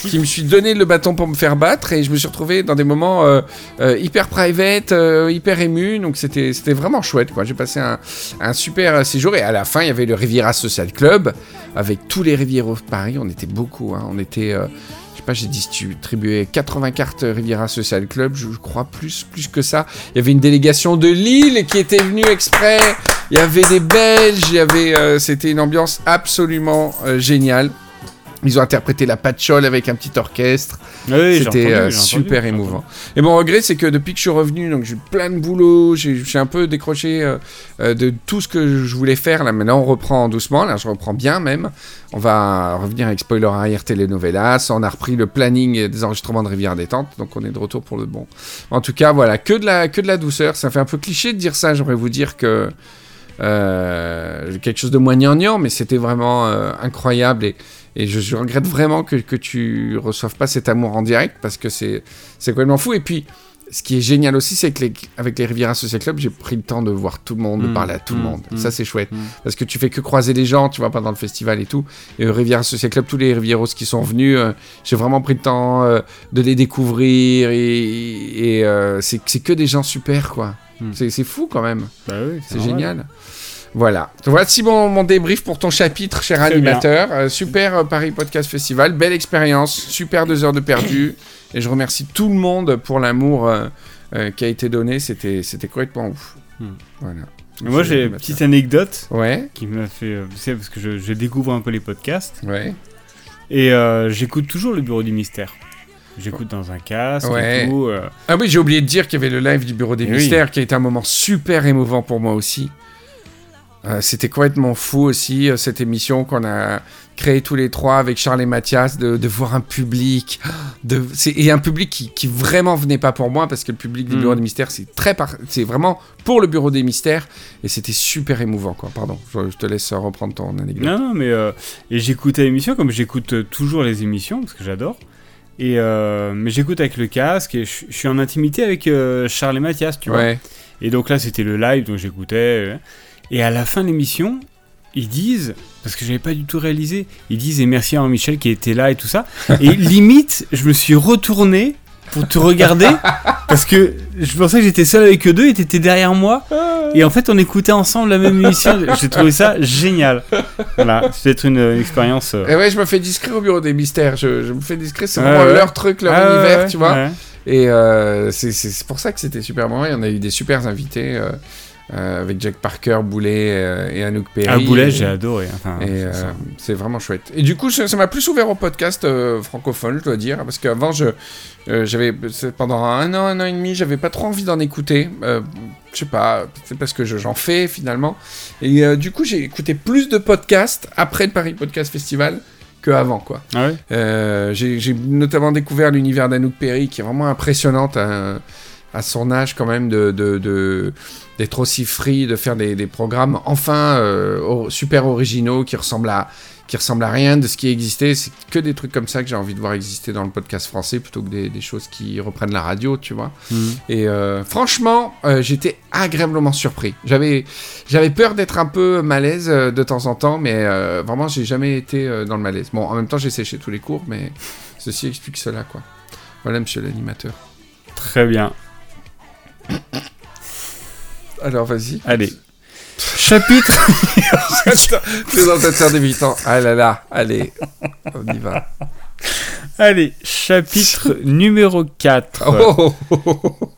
qui me suis donné le bâton pour me faire battre et je me suis retrouvé dans des moments euh, euh, hyper private, euh, hyper ému. Donc c'était c'était vraiment chouette, quoi. J'ai passé un, super séjour et à la fin, il y avait le Riviera Social Club avec tous les Rivieros de Paris. On était beaucoup, hein. On était. je sais pas, j'ai distribué 80 cartes Riviera Social Club, je, crois plus, plus que ça. Il y avait une délégation de Lille qui était venue exprès. Il y avait des Belges, il y avait, c'était une ambiance absolument géniale. Ils ont interprété la patchole avec un petit orchestre. Oui, C'était euh, entendu, super émouvant. Et mon regret, c'est que depuis que je suis revenu, donc j'ai eu plein de boulot, j'ai un peu décroché euh, euh, de tout ce que je voulais faire. Là, maintenant, on reprend doucement. Là, je reprends bien même. On va revenir avec Spoiler arrière Telenovelas. On a repris le planning des enregistrements de Rivière Détente, donc on est de retour pour le bon. En tout cas, voilà, que de la, que de la douceur. Ça fait un peu cliché de dire ça. J'aimerais vous dire que euh, quelque chose de moins gnangnan, mais c'était vraiment incroyable et, et je, je regrette vraiment que, que tu reçoives pas cet amour en direct parce que c'est complètement fou. Et puis, ce qui est génial aussi, c'est que les- avec les Riviera Social Club, j'ai pris le temps de voir tout le monde, de Mm, parler à tout le mm, monde. mm, Ça, c'est chouette parce que tu fais que croiser les gens, tu vois, pendant le festival et tout. Et au Riviera Social Club, tous les Rivieros qui sont venus, euh, j'ai vraiment pris le temps euh, de les découvrir et, et, euh, c'est que des gens super, quoi. C'est fou quand même. Bah oui, C'est génial. Voilà. Voici mon, mon débrief pour ton chapitre, cher animateur. Euh, super euh, Paris Podcast Festival. Belle expérience. Super deux heures de perdu. Et je remercie tout le monde pour l'amour euh, euh, qui a été donné. C'était c'était complètement ouf. Hmm. Voilà. Et Moi, j'ai une petite anecdote Ouais, qui m'a fait. Tu sais, parce que je, je découvre un peu les podcasts. ouais. Et j'écoute toujours le bureau du mystère. J'écoute dans un casque Ouais. et tout. Ah oui, j'ai oublié de dire qu'il y avait le live du Bureau des Eh oui. Mystères qui a été un moment super émouvant pour moi aussi. Euh, C'était complètement fou aussi, euh, cette émission qu'on a créée tous les trois avec Charles et Mathias, de, de voir un public, de, et un public qui, qui vraiment venait pas pour moi, parce que le public du Mm. Bureau des Mystères, c'est très c'est vraiment pour le Bureau des Mystères, et c'était super émouvant, quoi. Pardon, je, je te laisse reprendre ton anecdote. Non, non, mais. euh, et j'écoutais l'émission comme j'écoute toujours les émissions, parce que j'adore. Et mais j'écoute avec le casque et je suis en intimité avec Charles et Mathias, tu vois. Et donc là, c'était le live, donc j'écoutais. Euh, Et à la fin de l'émission, ils disent, parce que j'avais pas du tout réalisé, ils disent, et merci à Michel qui était là et tout ça. Et limite, je me suis retourné pour te regarder, parce que je pensais que j'étais seul avec eux deux et t'étais derrière moi. Et en fait, on écoutait ensemble la même émission. J'ai trouvé ça génial. Voilà, c'est peut-être une, une expérience. euh, Et ouais, je me fais discret au Bureau des Mystères, je, je me fais discret, c'est vraiment ouais. leur truc, leur ah, univers, ouais, tu vois. ouais. Et euh, c'est- pour ça que c'était super bon. Et on a eu des super invités euh, euh, avec Jack Parker, Boulet euh, et Anouk Perry. Ah, Boulet, Et- j'ai adoré. Enfin, c'est euh, c'est vraiment chouette. Et du coup, ça m'a plus ouvert au podcast francophone, je dois dire, parce qu'avant, je j'avais pendant un an, un an et demi, j'avais pas trop envie d'en écouter. Je sais pas, c'est parce que je- j'en fais finalement. Et du coup, j'ai écouté plus de podcasts après le Paris Podcast Festival que avant, quoi. Ah ouais? J'ai j'ai notamment découvert l'univers d'Anouk Perry, qui est vraiment impressionnante à, à son âge quand même, de, de- de- d'être aussi free, de faire des, des programmes enfin euh, super originaux qui ressemblent à qui ressemblent à rien de ce qui existait. C'est que des trucs comme ça que j'ai envie de voir exister dans le podcast français plutôt que des, des choses qui reprennent la radio, tu vois. Mhm. Et euh, franchement, euh, j'étais agréablement surpris. J'avais, j'avais peur d'être un peu malaise de temps en temps, mais vraiment, j'ai jamais été dans le malaise. Bon, en même temps, j'ai séché tous les cours, mais ceci explique cela, quoi. Voilà, monsieur l'animateur. Très bien. Alors, vas-y. Allez. Chapitre Présentateur débutant. Ah là là, allez, on y va. Allez, chapitre numéro 4. Oh, oh, oh, oh, oh.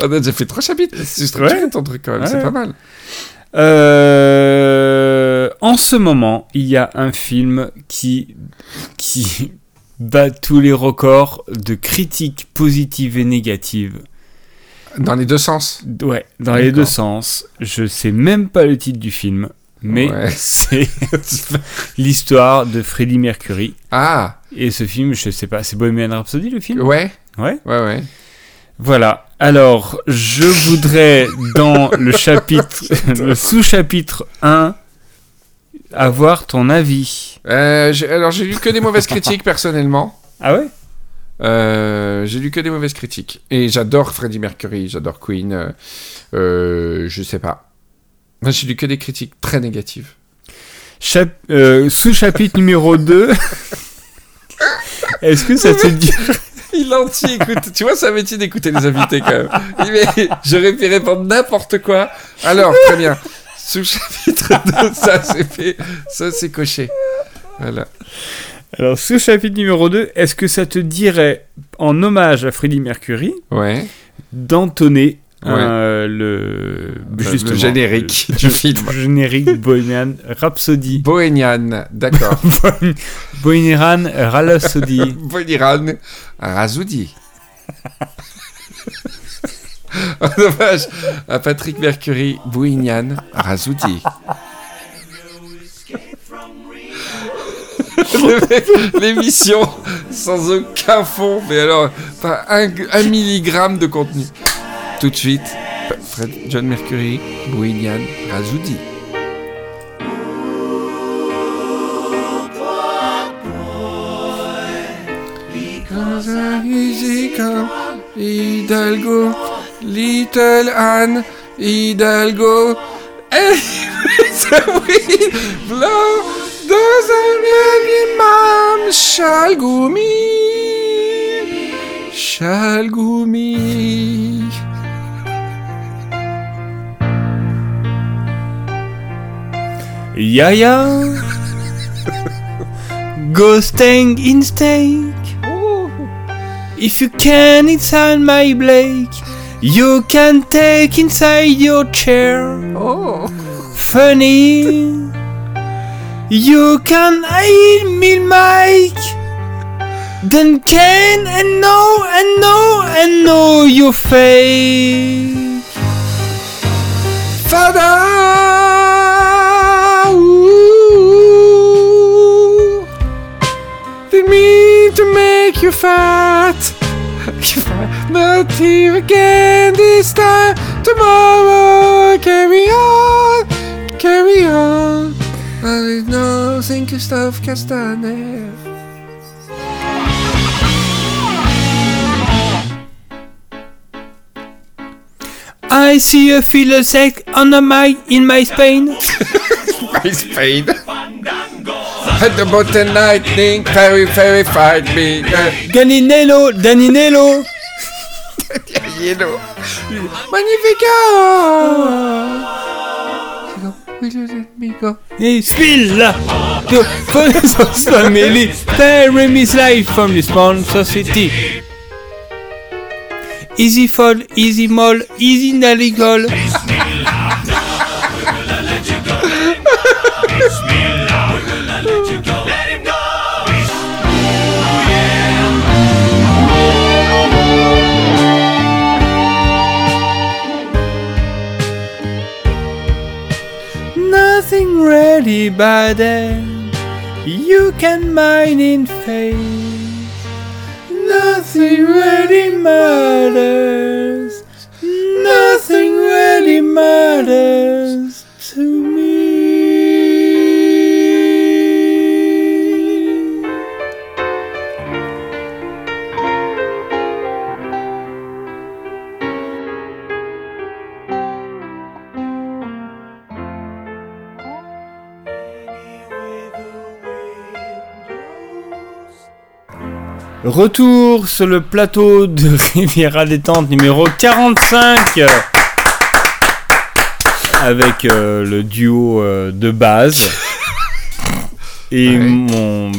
On a déjà fait trois chapitres. C'est structuré Ouais. ton truc quand même, Ouais. c'est pas mal. Euh, en ce moment, il y a un film qui, qui bat tous les records de critiques positives et négatives. Dans les deux sens. Ouais, dans les deux sens. Je sais même pas le titre du film, mais Ouais. c'est l'histoire de Freddie Mercury. Ah, Et ce film, je sais pas, c'est Bohemian Rhapsody le film? Ouais, Ouais. ouais, ouais. Voilà. Alors, je voudrais, dans le chapitre, le sous-chapitre 1, avoir ton avis. Euh, alors, j'ai lu que des mauvaises critiques, personnellement. Ah ouais? Euh, j'ai lu que des mauvaises critiques. Et j'adore Freddie Mercury, j'adore Queen. euh, euh, je sais pas. J'ai lu que des critiques très négatives. Chap- Sous-chapitre numéro 2. Est-ce que ça te dit... Il entier, écoute, tu vois, un métier d'écouter les invités quand même. Mais j'aurais pu répondre n'importe quoi. Alors, très bien. Sous-chapitre 2, ça c'est fait, ça c'est coché. Voilà. Alors, sous-chapitre numéro 2, est-ce que ça te dirait, en hommage à Freddie Mercury, Ouais. d'entonner Ouais. euh, le, Le- générique le- du film. le générique Bohemian Rhapsody. Bohénian, d'accord. Bohemian Rhapsody. Bohéniran, Razoudi. En hommage à Patrick Mercury, Bohénian, Razoudi. L'émission sans aucun fond, mais alors, pas un, milligramme de contenu. Tout de suite, Fred, John Mercury, Bohénian, Razoudi. Little doesn't really mom, Shalgumi, Shalgumi. Yaya. Go stank in steak. If you can inside my Blake, you can take inside your chair. Oh, Funny. You can eat me Mike. Then can and know and know and know your fate. Fada. Ooh. Didn't mean to make you fat. Not here again this time. Tomorrow, carry on, carry on. There is nothing Gustave Castaner. I see a fiddle sack under my in my Spain. my Spain. At the bottom lightning, very, very fight me. Daninello, Daninello. Daninello. Magnifico! Ah. Hey, Spill! Uh, the sponsors family, Jeremy's life from the sponsor city. Easy Fall, Easy Mall, Easy Naligal, by then. You can mine in faith. Nothing really matters. Nothing really matters Retour sur le plateau de Riviera Détente numéro 45 avec euh, le duo euh, de base et Ouais. mon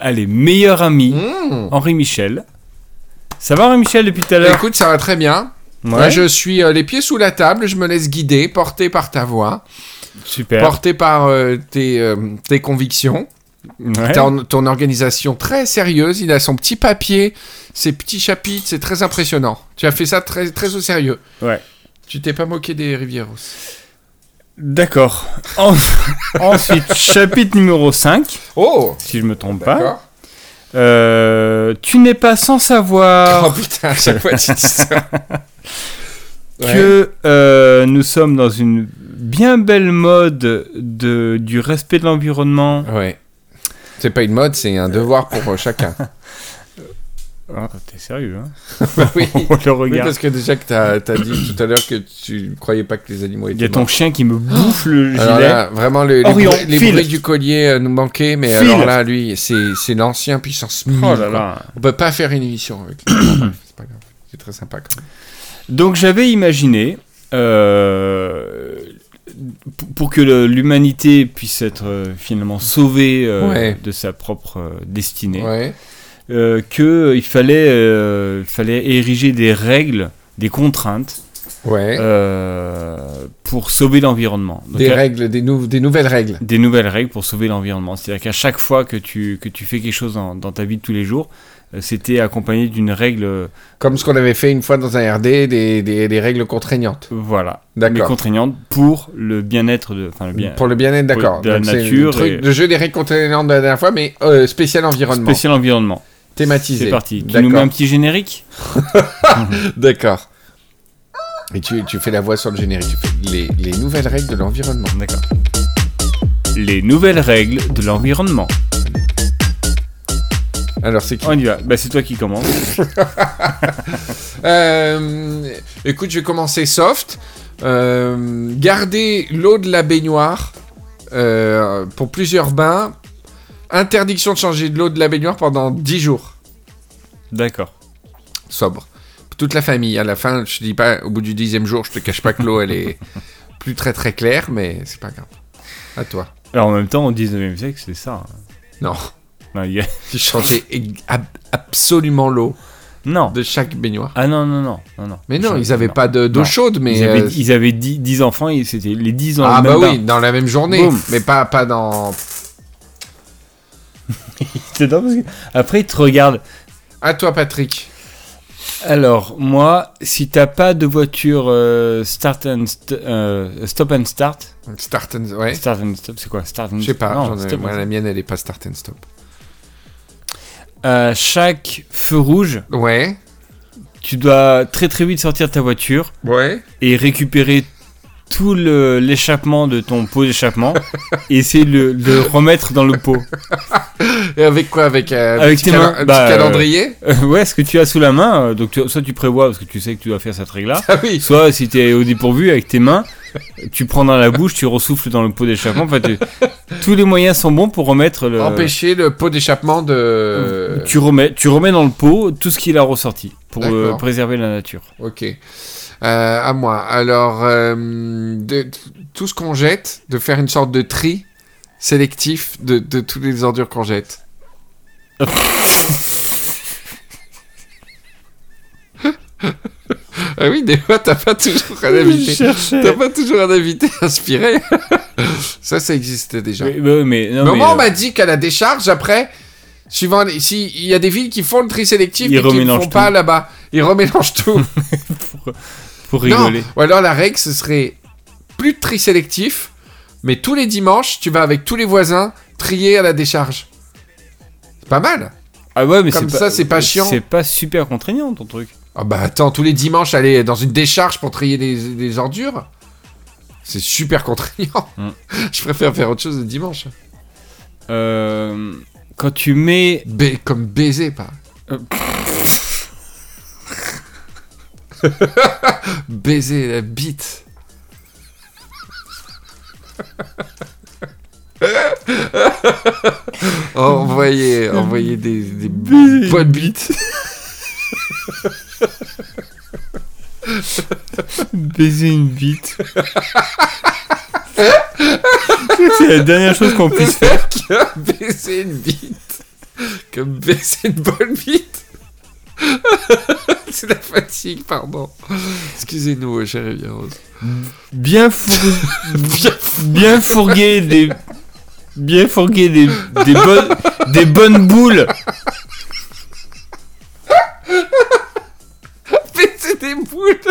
allez meilleur ami Mmh. Henri Michel. Ça va Henri Michel depuis tout à l'heure? Écoute, ça va très bien. Moi, je suis euh, les pieds sous la table, je me laisse guider, porté par ta voix, Super. porté par tes, tes convictions, Ouais. ton, ton organisation très sérieuse. Il a son petit papier, ses petits chapitres, c'est très impressionnant. Tu as fait ça très, très au sérieux. Ouais. Tu t'es pas moqué des Rivieros. D'accord. En- Ensuite, chapitre numéro 5, Oh si je me trompe pas. Euh, tu n'es pas sans savoir Oh putain, à chaque fois tu dis ça. Ouais. que euh, nous sommes dans une bien belle mode de, du respect de l'environnement. Ouais. C'est pas une mode, c'est un devoir pour euh, chacun. Ah, T'es sérieux, hein? Oui. On le Oui, regarde. parce que déjà que t'as as dit tout à l'heure que tu croyais pas que les animaux étaient Il y a ton morts. chien qui me bouffe le Alors gilet. là, vraiment, le- les, bruits, les bruits du collier euh, nous manquaient, mais File. alors là, lui, c'est l'ancien puissance 1000. oh là là. On peut pas faire une émission avec lui. c'est pas grave. C'est très sympa quand même. Donc j'avais imaginé, euh, pour que l'humanité puisse être euh, finalement sauvée euh, Ouais. de sa propre euh, destinée, Ouais. euh, que il fallait, fallait ériger des règles, des contraintes Ouais. pour sauver l'environnement. Des à- règles, des, nou- des nouvelles règles. des nouvelles règles pour sauver l'environnement. C'est-à-dire qu'à chaque fois que tu, que tu fais quelque chose dans, dans ta vie de tous les jours, c'était accompagné d'une règle, euh, Comme ce qu'on avait fait une fois dans un RD, des, des, des règles contraignantes. voilà, mais D'accord. contraignantes pour le bien-être de, enfin le bien, Pour le bien-être, d'accord. de la Donc, nature Le, truc, et- le jeu des règles contraignantes de la dernière fois, mais euh, spécial environnement. spécial environnement. Thématisé. C'est parti. Tu nous mets un petit générique D'accord. Et tu, tu fais la voix sur le générique. Tu fais les, les nouvelles règles de l'environnement. D'accord. Les nouvelles règles de l'environnement. Alors, c'est qui On y va. Bah, c'est toi qui commence. Euh, Écoute, je vais commencer soft. Euh, garder l'eau de la baignoire euh, pour plusieurs bains. Interdiction de changer de l'eau de la baignoire pendant 10 jours. D'accord. Sobre. Pour toute la famille. À la fin, je te dis pas, au bout du dixième jour, je te cache pas que l'eau, elle est plus très très claire, mais c'est pas grave. À toi. Alors en même temps, au 19e siècle, c'est ça. hein. Non, Non, il y a- ab- absolument l'eau non. de chaque baignoire. Ah non, non, non. non, non. Mais non, ils avaient pas de- d'eau Non. chaude, mais. Ils avaient, euh, ils avaient 10, 10 enfants et c'était les 10 ans. Ah bah oui, dans la même journée, mais pas, pas dans... Après, ils te regardent. À toi Patrick. Alors, moi, si t'as pas de voiture euh, start and st- euh, stop and start, Start and... Ouais. start and stop, c'est quoi? Start and Je sais pas, Non, ai- stop stop. la mienne elle est pas start and stop. À chaque feu rouge, Ouais. tu dois très très vite sortir de ta voiture Ouais. et récupérer tout le- l'échappement de ton pot d'échappement et essayer de le, de le remettre dans le pot. Et avec quoi Avec, euh, Avec tes mains, un bah, petit calendrier Euh, ouais, ce que tu as sous la main, euh, donc tu- soit tu prévois parce que tu sais que tu dois faire cette règle-là, Ah oui. soit si tu es au dépourvu avec tes mains, tu prends dans la bouche, tu ressouffles dans le pot d'échappement. Enfin, tu- tous les moyens sont bons pour remettre le. Empêcher le pot d'échappement de... Tu remets, tu remets dans le pot tout ce qu'il a ressorti pour euh, préserver la nature. Ok. Euh, à moi. Alors, euh, de, tout ce qu'on jette, de faire une sorte de tri sélectif de, de toutes les ordures qu'on jette. ah oui, des fois, t'as pas toujours un invité. T'as pas toujours un invité inspiré. ça, ça existait déjà. Mais, non, Mais au mais, euh, m'a dit qu'à la décharge, après, suivant les- si il y a des villes qui font le tri sélectif Ils et qui ne remélangent font pas tout. là-bas, ils remélangent tout. pour rigoler. Ou alors la règle, ce serait plus de tri sélectif, mais tous les dimanches, tu vas avec tous les voisins trier à la décharge. C'est pas mal. Ah ouais, mais Comme c'est ça, pas, c'est pas chiant. C'est pas super contraignant ton truc. Ah bah attends, tous les dimanches, aller dans une décharge pour trier des, des ordures, c'est super contraignant. Mm. Je préfère faire autre chose le dimanche. Euh, quand tu mets. Ba- comme baiser, pas. Euh. baiser la bite. envoyer, envoyer des, des bonnes bites. Baiser une bite. c'est la dernière chose qu'on puisse faire. Baiser une bite. Comme baiser une bonne bite. C'est la fatigue, pardon. Excusez-nous, chérie bien four- Bien bien fourguer des. Bien fourguer des, des, bonnes, des bonnes boules. baiser des boules.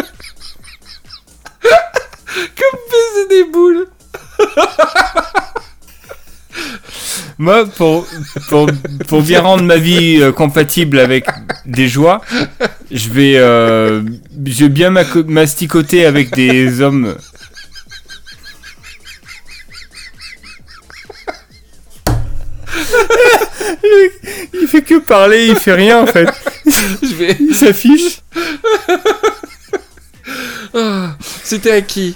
Comme baiser des boules. Moi, pour, pour, pour bien rendre ma vie euh, compatible avec des joies, je vais, euh, je vais bien masticoter avec des hommes. Il fait que parler, il fait rien en fait. Je vais. Il s'affiche. Ah, C'était à qui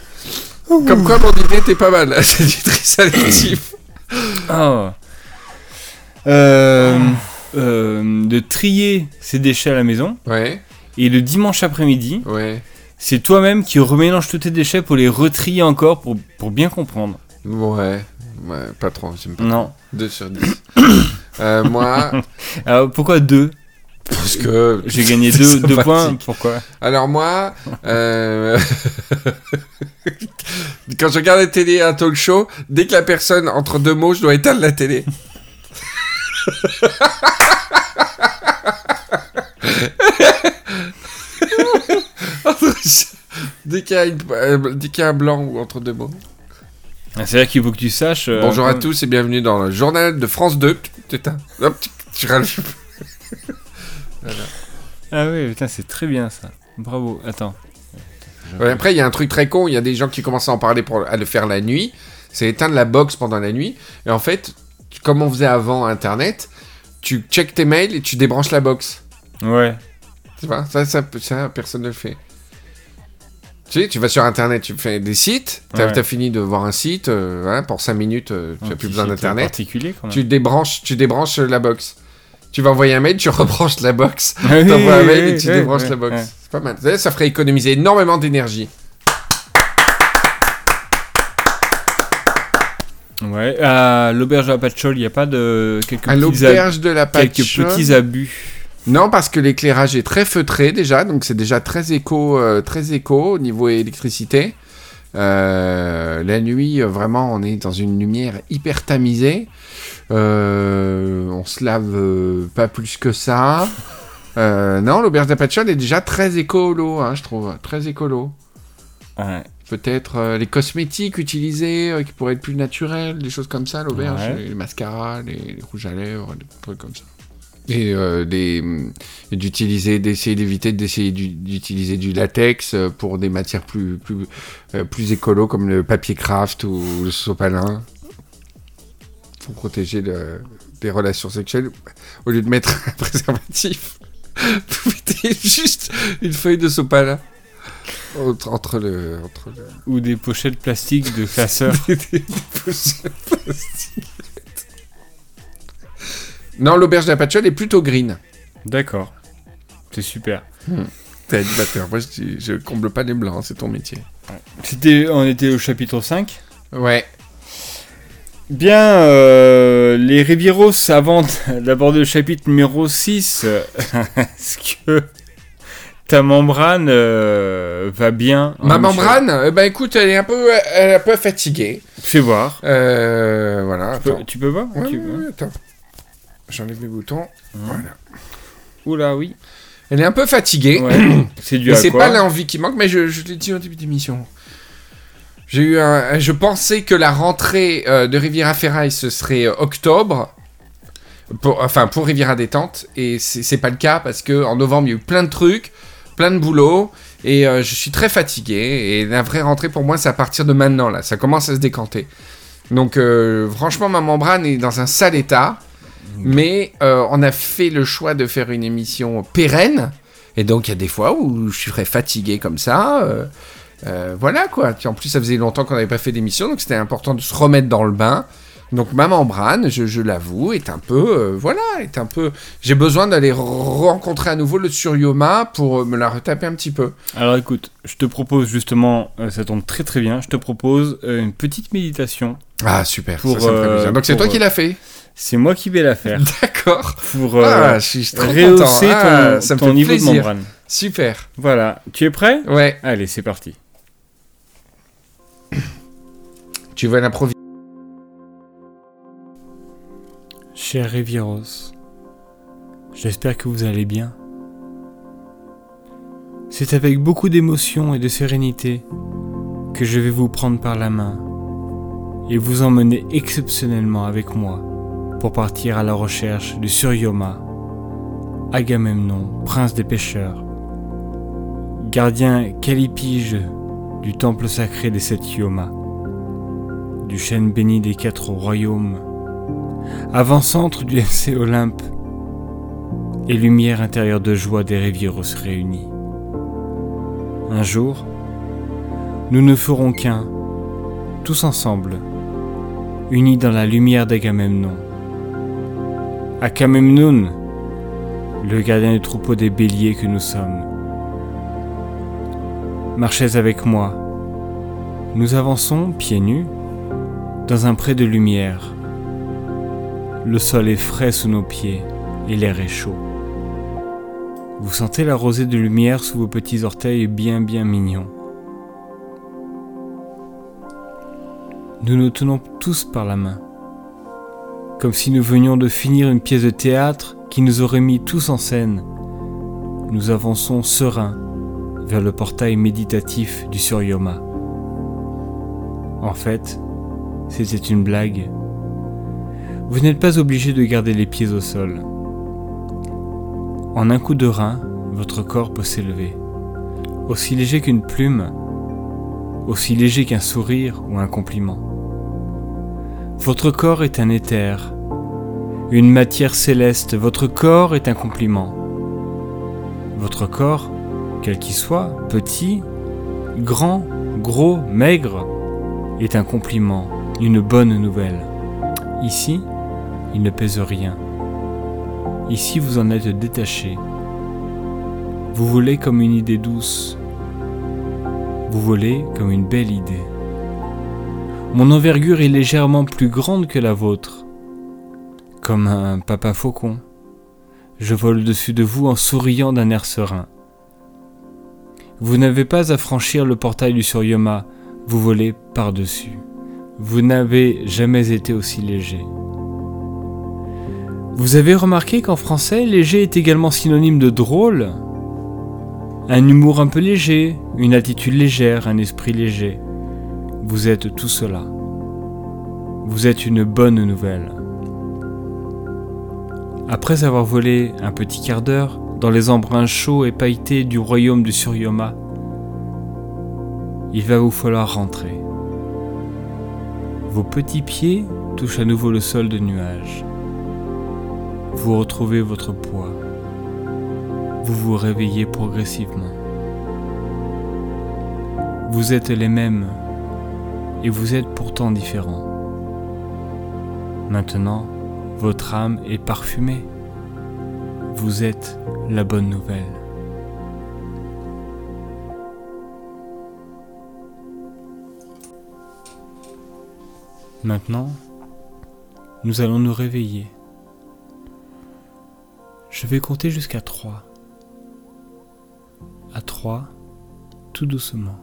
Comme quoi mon idée était pas mal. C'est du tri sélectif. Ah. Euh, euh, de trier ses déchets à la maison. Ouais, Et le dimanche après-midi, ouais. c'est toi-même qui remélanges tous tes déchets pour les retrier encore pour, pour bien comprendre. Ouais. Ouais, pas trop, j'aime pas. Non. 2 sur 10. Euh, moi, Alors pourquoi deux parce que. J'ai gagné C'est deux, points. Pourquoi Alors moi, euh, quand je regarde la télé, un talk show, dès que la personne entre deux mots, je dois éteindre la télé. dès qu'il y, une- euh, y a un blanc ou entre deux mots. Ah, C'est-à-dire qu'il faut que tu saches. euh, Bonjour à tous et bienvenue dans le journal de France 2. T'éteins. Hop, tu- rallumes. Ah oui, putain, c'est très bien ça. Bravo. Attends. Ouais, après, il y a un truc très con. Il y a des gens qui commencent à en parler pour à le faire la nuit. C'est éteindre la box pendant la nuit. Et en fait, comme on faisait avant Internet, tu check tes mails et tu débranches la box. Ouais. Tu vois ça, ça, ça, personne ne le fait. Tu sais, tu vas sur Internet, tu fais des sites. T'as Ouais. as fini de voir un site. euh, pour 5 minutes, euh, tu n'as plus besoin d'Internet. Tu débranches, tu débranches la box. Tu vas envoyer un mail, tu rebranches la box. Oui, T'envoies un mail et tu débranches la box. C'est pas mal. Ça, ferait économiser énormément d'énergie. Ouais. À l'auberge à Patchol, il n'y a pas de quelques À petits, ab- de la quelques Patchole. petits abus. Non, parce que l'éclairage est très feutré déjà, donc c'est déjà très éco, euh, très éco au niveau électricité. Euh, la nuit, euh, vraiment, on est dans une lumière hyper tamisée. Euh, on se lave pas plus que ça. Non, l'auberge d'Apachol est déjà très écolo, hein, je trouve, très écolo. Ouais. Peut-être les cosmétiques utilisés qui pourraient être plus naturels, des choses comme ça, l'auberge, Ouais. les, les mascaras, les, les rouges à lèvres, des trucs comme ça. Et euh, des, et d'utiliser, d'essayer d'éviter d'essayer d'u- d'utiliser du latex euh, pour des matières plus plus euh, plus écolo comme le papier craft ou le sopalin pour protéger le- des relations sexuelles au lieu de mettre un préservatif. Vous mettez juste une feuille de sopalin entre, entre le entre le Ou des pochettes plastiques de classeurs. Non, l'auberge de la Patchole est plutôt green. D'accord. C'est super. T'es animateur. Moi, je, je comble pas les blancs, c'est ton métier. C'était, on était au chapitre 5. Ouais. Bien, euh, les Rivieros, avant d'aborder le chapitre numéro 6, euh, est-ce que ta membrane euh, va bien Ma hein, membrane, euh, bah écoute, elle est un peu, elle est un peu fatiguée. Fais voir. Voilà. Tu peux, tu peux voir? Ouais, Tu- ouais, ouais, attends. J'enlève les boutons. Voilà. Oula, oui. Elle est un peu fatiguée. Ouais. C'est dû Et à c'est pas l'envie qui manque, mais je, je l'ai dit au début d'émission. J'ai eu un, je pensais que la rentrée euh, de Riviera Ferraille ce serait euh, octobre, pour, enfin pour Riviera Détente, et c'est pas le cas parce que en novembre il y a eu plein de trucs, plein de boulot, et euh, je suis très fatigué. Et la vraie rentrée pour moi c'est à partir de maintenant là, ça commence à se décanter. Donc franchement ma membrane est dans un sale état, mais euh, on a fait le choix de faire une émission pérenne. Et donc, il y a des fois où je serais fatigué comme ça. euh, euh, voilà quoi. En plus, ça faisait longtemps qu'on n'avait pas fait d'émission, donc c'était important de se remettre dans le bain. Donc ma membrane, je, je l'avoue, est un peu, euh, voilà, est un peu. J'ai besoin d'aller re- rencontrer à nouveau le Suryoma pour euh, me la retaper un petit peu. Alors écoute, je te propose justement, euh, ça tombe très très bien, je te propose une petite méditation. Ah super, Pour, ça, ça me fait plaisir. Donc c'est toi qui l'as fait. C'est moi qui vais la faire D'accord. pour euh, ah, je suis trop rehausser content. ton, Ah, ça me ton fait niveau plaisir. de membrane. Super. Voilà, tu es prêt? Ouais. Allez, c'est parti. Tu veux l'improviser Cher Rivieros, j'espère que vous allez bien. C'est avec beaucoup d'émotion et de sérénité que je vais vous prendre par la main et vous emmener exceptionnellement avec moi pour partir à la recherche du Suryoma, Agamemnon, prince des pêcheurs, gardien calipige du temple sacré des sept Yomas, du chêne béni des quatre royaumes, avant-centre du FC Olympe et lumière intérieure de joie des rivières réunis. Un jour, nous ne ferons qu'un, tous ensemble, unis dans la lumière d'Agamemnon. Agamemnon, le gardien du troupeau des béliers que nous sommes. Marchez avec moi. Nous avançons, pieds nus, dans un pré de lumière. Le sol est frais sous nos pieds et l'air est chaud. Vous sentez la rosée de lumière sous vos petits orteils bien bien mignons. Nous nous tenons tous par la main, comme si nous venions de finir une pièce de théâtre qui nous aurait mis tous en scène. Nous avançons sereins vers le portail méditatif du Suryoma. En fait, c'était une blague. Vous n'êtes pas obligé de garder les pieds au sol. En un coup de rein, votre corps peut s'élever. Aussi léger qu'une plume, aussi léger qu'un sourire ou un compliment. Votre corps est un éther, une matière céleste, votre corps est un compliment. Votre corps, quel qu'il soit, petit, grand, gros, maigre, est un compliment, une bonne nouvelle. Ici, il ne pèse rien. Ici, vous en êtes détaché. Vous volez comme une idée douce. Vous volez comme une belle idée. Mon envergure est légèrement plus grande que la vôtre. Comme un papa faucon. Je vole au-dessus de vous en souriant d'un air serein. Vous n'avez pas à franchir le portail du Suryoma, vous volez par-dessus. Vous n'avez jamais été aussi léger. Vous avez remarqué qu'en français, léger est également synonyme de drôle? Un humour un peu léger, une attitude légère, un esprit léger. Vous êtes tout cela. Vous êtes une bonne nouvelle. Après avoir volé un petit quart d'heure dans les embruns chauds et pailletés du royaume du Suryoma, il va vous falloir rentrer. Vos petits pieds touchent à nouveau le sol de nuages. Vous retrouvez votre poids. Vous vous réveillez progressivement. Vous êtes les mêmes et vous êtes pourtant différents. Maintenant, votre âme est parfumée. Vous êtes la bonne nouvelle. Maintenant, nous allons nous réveiller. Je vais compter jusqu'à 3. À 3, tout doucement,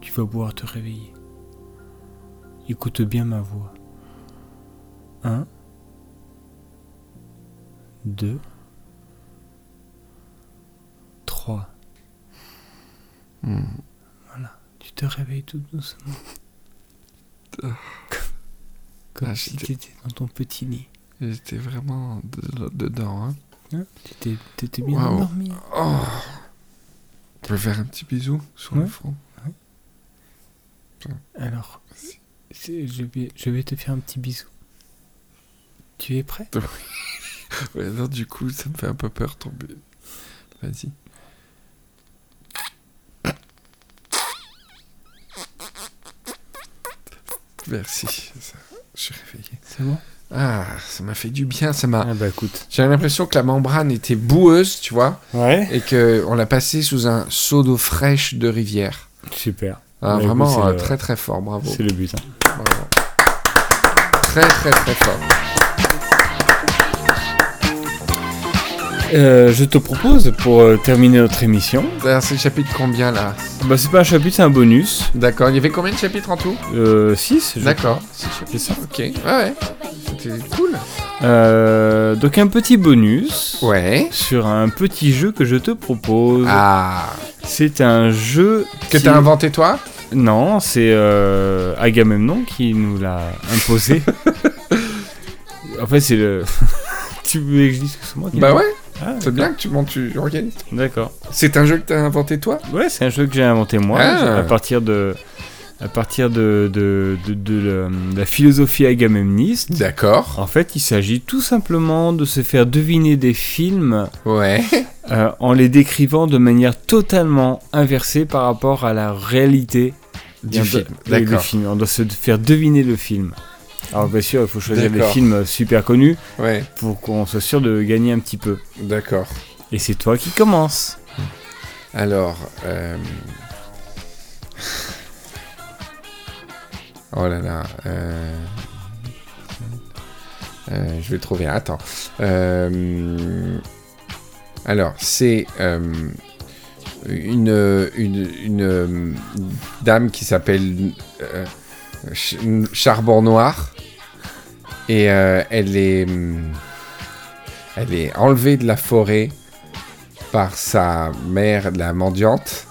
tu vas pouvoir te réveiller. Écoute bien ma voix. 1, 2, 3. Voilà, tu te réveilles tout doucement. Comme Ah, si j'étais- tu étais dans ton petit lit. J'étais vraiment de- dedans. Hein. Hein? Tu t'étais bien endormi. Oh. Tu peux faire un petit bisou sur le Ouais. front? Alors, je vais, je vais te faire un petit bisou. Tu es prêt? Ouais, non, du coup, ça me fait un peu peur tomber. Vas-y. Merci. ça, je suis réveillé. C'est bon? Ah, ça m'a fait du bien. Ça m'a. Ah bah écoute. J'avais l'impression que la membrane était boueuse, tu vois, Ouais. et que on l'a passée sous un seau d'eau fraîche de rivière. Super. Ah, Bah, vraiment écoute, euh, le- très très fort, bravo. C'est le but. hein. Très très très fort. Euh, je te propose, pour euh, terminer notre émission, D'ailleurs, c'est le chapitre combien là? Bah c'est pas un chapitre, c'est un bonus. D'accord. Il y avait combien de chapitres en tout? Euh, 6 D'accord. Six C'est ça. chapitres. Ok. Ouais, ouais. C'était cool. Euh, donc un petit bonus Ouais. sur un petit jeu que je te propose. Ah. C'est un jeu Que qui- t'as inventé toi? Non, c'est euh, Agamemnon qui nous l'a imposé. en fait, c'est le. tu veux que je dise que c'est moi qui Bah ouais, Ah, c'est bien que tu montes, tu organises. D'accord. C'est un jeu que t'as inventé toi? Ouais, c'est un jeu que j'ai inventé moi Ah. à partir de. À partir de, de, de, de la, philosophie agamemniste. D'accord. En fait, il s'agit tout simplement de se faire deviner des films Ouais. euh, en les décrivant de manière totalement inversée par rapport à la réalité Du Et film. le film. On doit se faire deviner le film. Alors bien sûr, il faut choisir des films super connus Ouais, pour qu'on soit sûr de gagner un petit peu. d'accord. Et c'est toi qui commence. Alors, euh... oh là là, euh... euh, je vais trouver. Attends. Euh... Alors, c'est euh, une, une, une, euh, dame qui s'appelle euh, Ch- Charbon Noir. Et euh, elle est hum, elle est enlevée de la forêt par sa mère, la mendiante,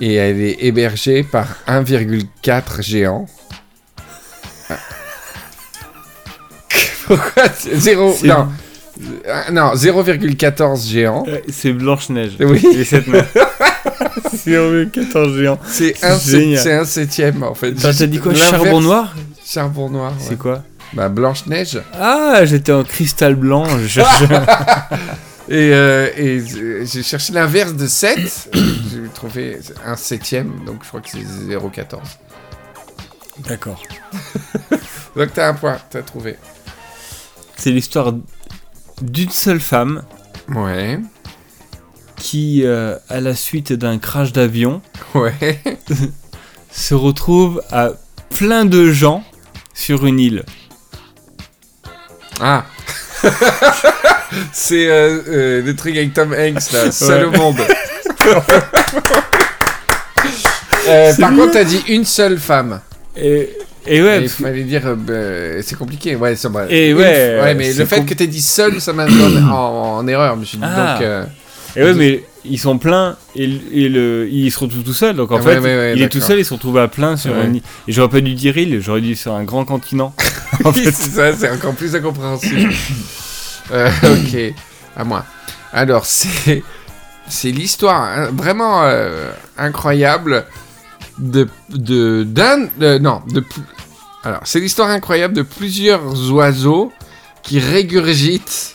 et elle est hébergée par 1,4 géant. Ah. Pourquoi? Zéro. Non, Euh, non 0,14 géant. Euh, C'est Blanche-Neige. Oui. Et cette main. C'est 14 géants. C'est un, C'est un septième en fait. T'as dit quoi Charbon noir Charbon noir. ouais. C'est quoi Bah Blanche Neige. Ah, j'étais en cristal blanc. je cherchais- Et, euh, et euh, j'ai cherché l'inverse de 7. j'ai trouvé un septième, donc je crois que c'est 0,14. D'accord. Donc t'as un point, t'as trouvé. C'est l'histoire d'une seule femme Ouais. qui, euh, à la suite d'un crash d'avion, Ouais. se retrouve à plein de gens sur une île. Ah. c'est euh, euh, le truc avec Tom Hanks là, seul au monde. Euh, par bien. contre, t'as dit une seule femme. Et, et ouais, il fallait dire, euh, bah, c'est compliqué. Ouais, ça, bah, Et ouais, ouais, mais le fait que t'aies dit seul, ça m'a mis en, en- en erreur. Je me suis dit Ah. donc. euh, et ouais, mais ils sont pleins et, et le, ils se retrouvent tout seuls. Donc en Ah fait, ouais, ouais, il est tout seul, ils se retrouvent à plein sur une. Et j'aurais pas dû dire île, j'aurais dû sur un grand continent. en fait, c'est ça, c'est encore plus incompréhensible. Euh, ok, à moi. Alors, c'est c'est l'histoire hein, vraiment incroyable de de d'un euh, non de alors c'est l'histoire incroyable de plusieurs oiseaux qui régurgitent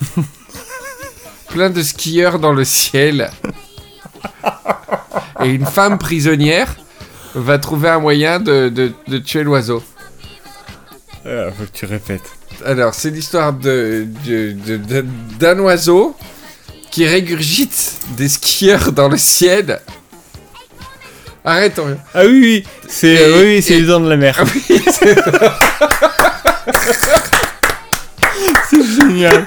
plein de skieurs dans le ciel et une femme prisonnière va trouver un moyen de, de, de tuer l'oiseau. Ah, faut que tu répètes. Alors, c'est l'histoire de- d'un oiseau qui régurgite des skieurs dans le ciel. Arrête, on... Ah oui, oui, c'est Et- oui, oui, c'est et- les dents de la mer. Ah oui, c'est c'est génial.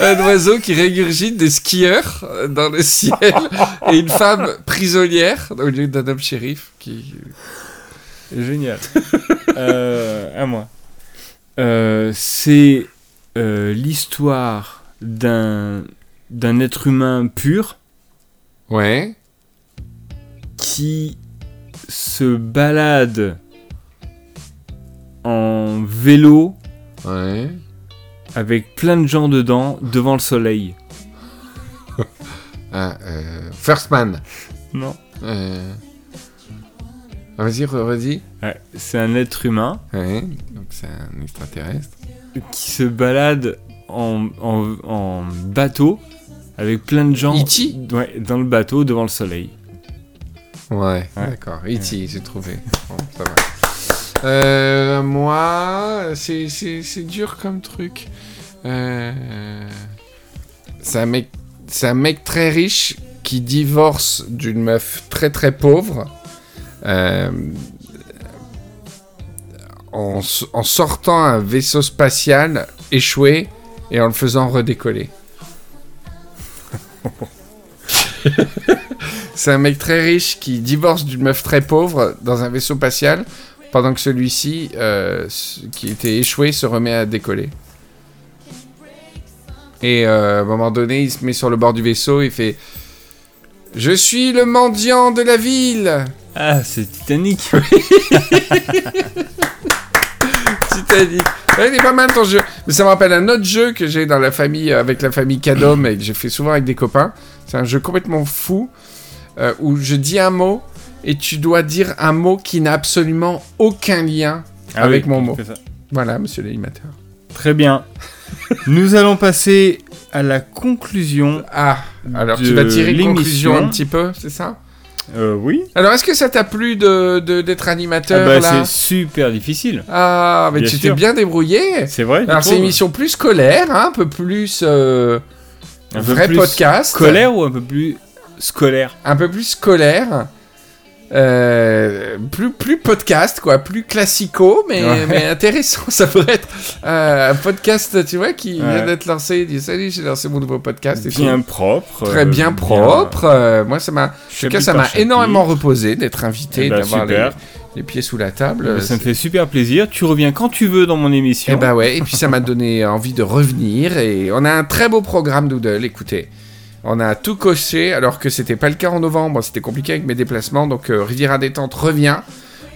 un oiseau qui régurgite des skieurs dans le ciel et une femme prisonnière au lieu d'un homme shérif qui... Génial. Euh, à moi. Euh, c'est euh, l'histoire d'un d'un être humain pur Ouais. Qui se balade en vélo Ouais. avec plein de gens dedans devant le soleil. Ah, euh, First Man. Non. Euh... Ah, vas-y, re- redis. Ouais, c'est un être humain Ouais. Donc c'est un extraterrestre. qui se balade en, en, en bateau avec plein de gens ouais, dans le bateau devant le soleil. Ouais, Ouais. d'accord. E.T., j'ai trouvé. Bon, ça va. Euh, moi, c'est, c'est, c'est dur comme truc. Euh, c'est, un mec, c'est un mec très riche qui divorce d'une meuf très très pauvre. euh, en, en sortant un vaisseau spatial échoué et en le faisant redécoller. C'est un mec très riche qui divorce d'une meuf très pauvre dans un vaisseau spatial pendant que celui-ci, euh, qui était échoué, se remet à décoller. Et euh, à un moment donné, il se met sur le bord du vaisseau et fait Je suis le mendiant de la ville Ah, c'est Titanic. Titanic. Ouais, il est pas mal ton jeu. Mais ça me rappelle un autre jeu que j'ai dans la famille, avec la famille Cadom et que j'ai fait souvent avec des copains. C'est un jeu complètement fou euh, où je dis un mot et tu dois dire un mot qui n'a absolument aucun lien Ah avec oui, mon on mot. ça. Voilà, monsieur l'animateur. Très bien. Nous allons passer à la conclusion. Ah, alors De tu vas tirer une conclusion l'émission. un petit peu, c'est ça? Euh, oui. Alors, est-ce que ça t'a plu de d'être Ah animateur bah, là? c'est super difficile. Ah, mais Bien tu t'es bien débrouillé. C'est vrai. Alors, c'est une émission plus scolaire, hein, un peu plus euh, Un peu vrai plus podcast. Scolaire ou un peu plus scolaire un peu plus scolaire. Euh, plus, plus podcast, quoi, plus classico, mais, Ouais. mais intéressant. Ça pourrait être euh, un podcast, tu vois, qui Ouais. vient d'être lancé. Il dit Salut, j'ai lancé mon nouveau podcast. Et Bien tout. propre. Très euh, bien propre. Euh, moi, ça m'a, en tout cas, ça m'a énormément reposé d'être invité, Eh ben, d'avoir les, pieds sous la table. Eh ben, ça me fait super plaisir. Tu reviens quand tu veux dans mon émission. Et bah ouais, et puis ça m'a donné envie de revenir. Et on a un très beau programme Doodle, écoutez. On a tout coché, alors que c'était pas le cas en novembre, c'était compliqué avec mes déplacements. Donc euh, Riviera Détente revient.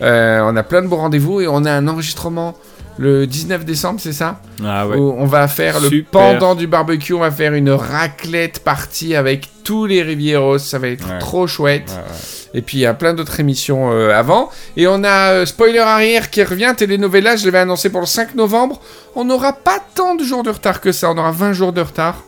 Euh, on a plein de beaux rendez-vous et on a un enregistrement le 19 décembre, c'est ça? Ah ouais. Où on va faire le pendant du barbecue, on va faire une raclette partie avec tous les Rivieros, ça va être Ouais. trop chouette. Ouais, ouais. Et puis il y a plein d'autres émissions euh, avant. Et on a euh, Spoiler Arrière qui revient, Telenovela, je l'avais annoncé pour le 5 novembre. On n'aura pas tant de jours de retard que ça, on aura 20 jours de retard.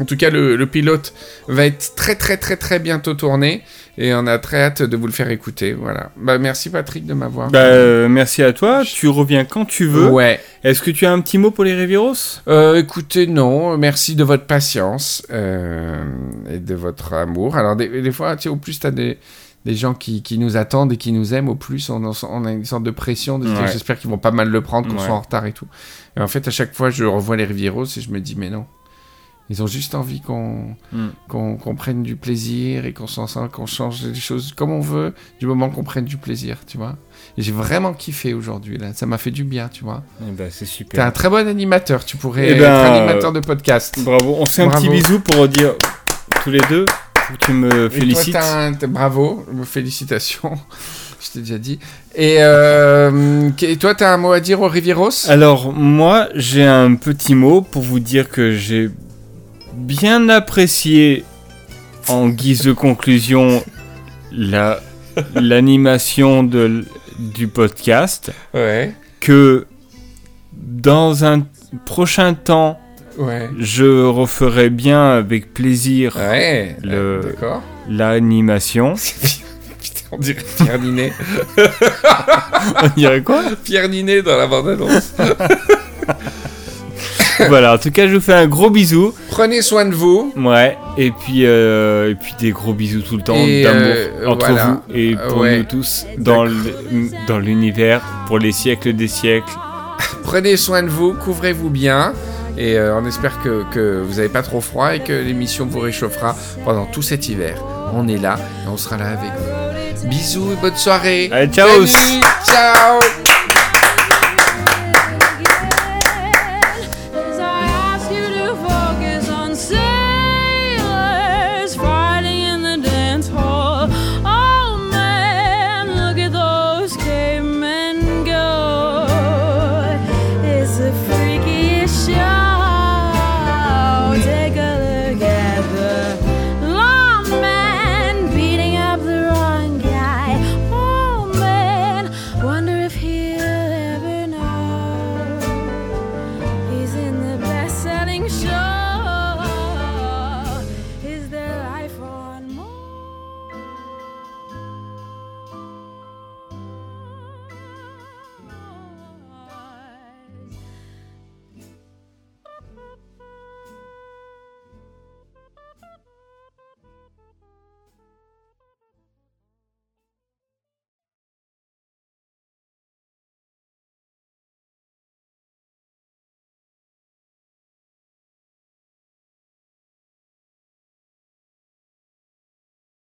En tout cas, le, le pilote va être très très très très bientôt tourné. Et on a très hâte de vous le faire écouter. Voilà. Bah, merci Patrick de m'avoir. Bah, euh, merci à toi. Tu reviens quand tu veux. ouais. Est-ce que tu as un petit mot pour les Rivieros Euh, écoutez, non. Merci de votre patience euh, et de votre amour. Alors, des, des fois, tu sais, au plus tu as des, des gens qui, qui nous attendent et qui nous aiment, au plus on, on a une sorte de pression de Ouais. j'espère qu'ils vont pas mal le prendre, qu'on Ouais. soit en retard et tout. Et en fait, à chaque fois, je revois les Rivieros et je me dis, mais non. Ils ont juste envie qu'on Mm. qu'on qu'on prenne du plaisir et qu'on s'en sente, qu'on change les choses comme on veut, du moment qu'on prenne du plaisir, tu vois. J'ai vraiment kiffé aujourd'hui, là. Ça m'a fait du bien, tu vois. Eh ben, c'est T'es super. un très bon animateur, tu pourrais Eh être ben, animateur de podcast. Bravo. On se fait un petit bisou pour dire tous les deux. Tu me toi, félicites. un- bravo, félicitations. Je t'ai déjà dit. Et, euh, et toi, t'as un mot à dire aux Rivieros? Alors, moi, j'ai un petit mot pour vous dire que j'ai bien apprécié, en guise de conclusion, la l'animation de du podcast. Ouais, Que dans un prochain temps, ouais. je referai bien avec plaisir Ouais, Le- euh, l'animation. On dirait Pierre Ninet. On dirait quoi? Pierre Ninet dans la bande-annonce. Voilà, en tout cas, je vous fais un gros bisou. Prenez soin de vous. Ouais, et puis, euh, et puis des gros bisous tout le temps d'amour euh, entre voilà. vous et pour Ouais. nous tous dans l'univers pour les siècles des siècles. Prenez soin de vous, couvrez-vous bien. Et euh, on espère que, que vous n'avez pas trop froid et que l'émission vous réchauffera pendant tout cet hiver. On est là et on sera là avec vous. Bisous et bonne soirée. Allez, ciao. Salut, ciao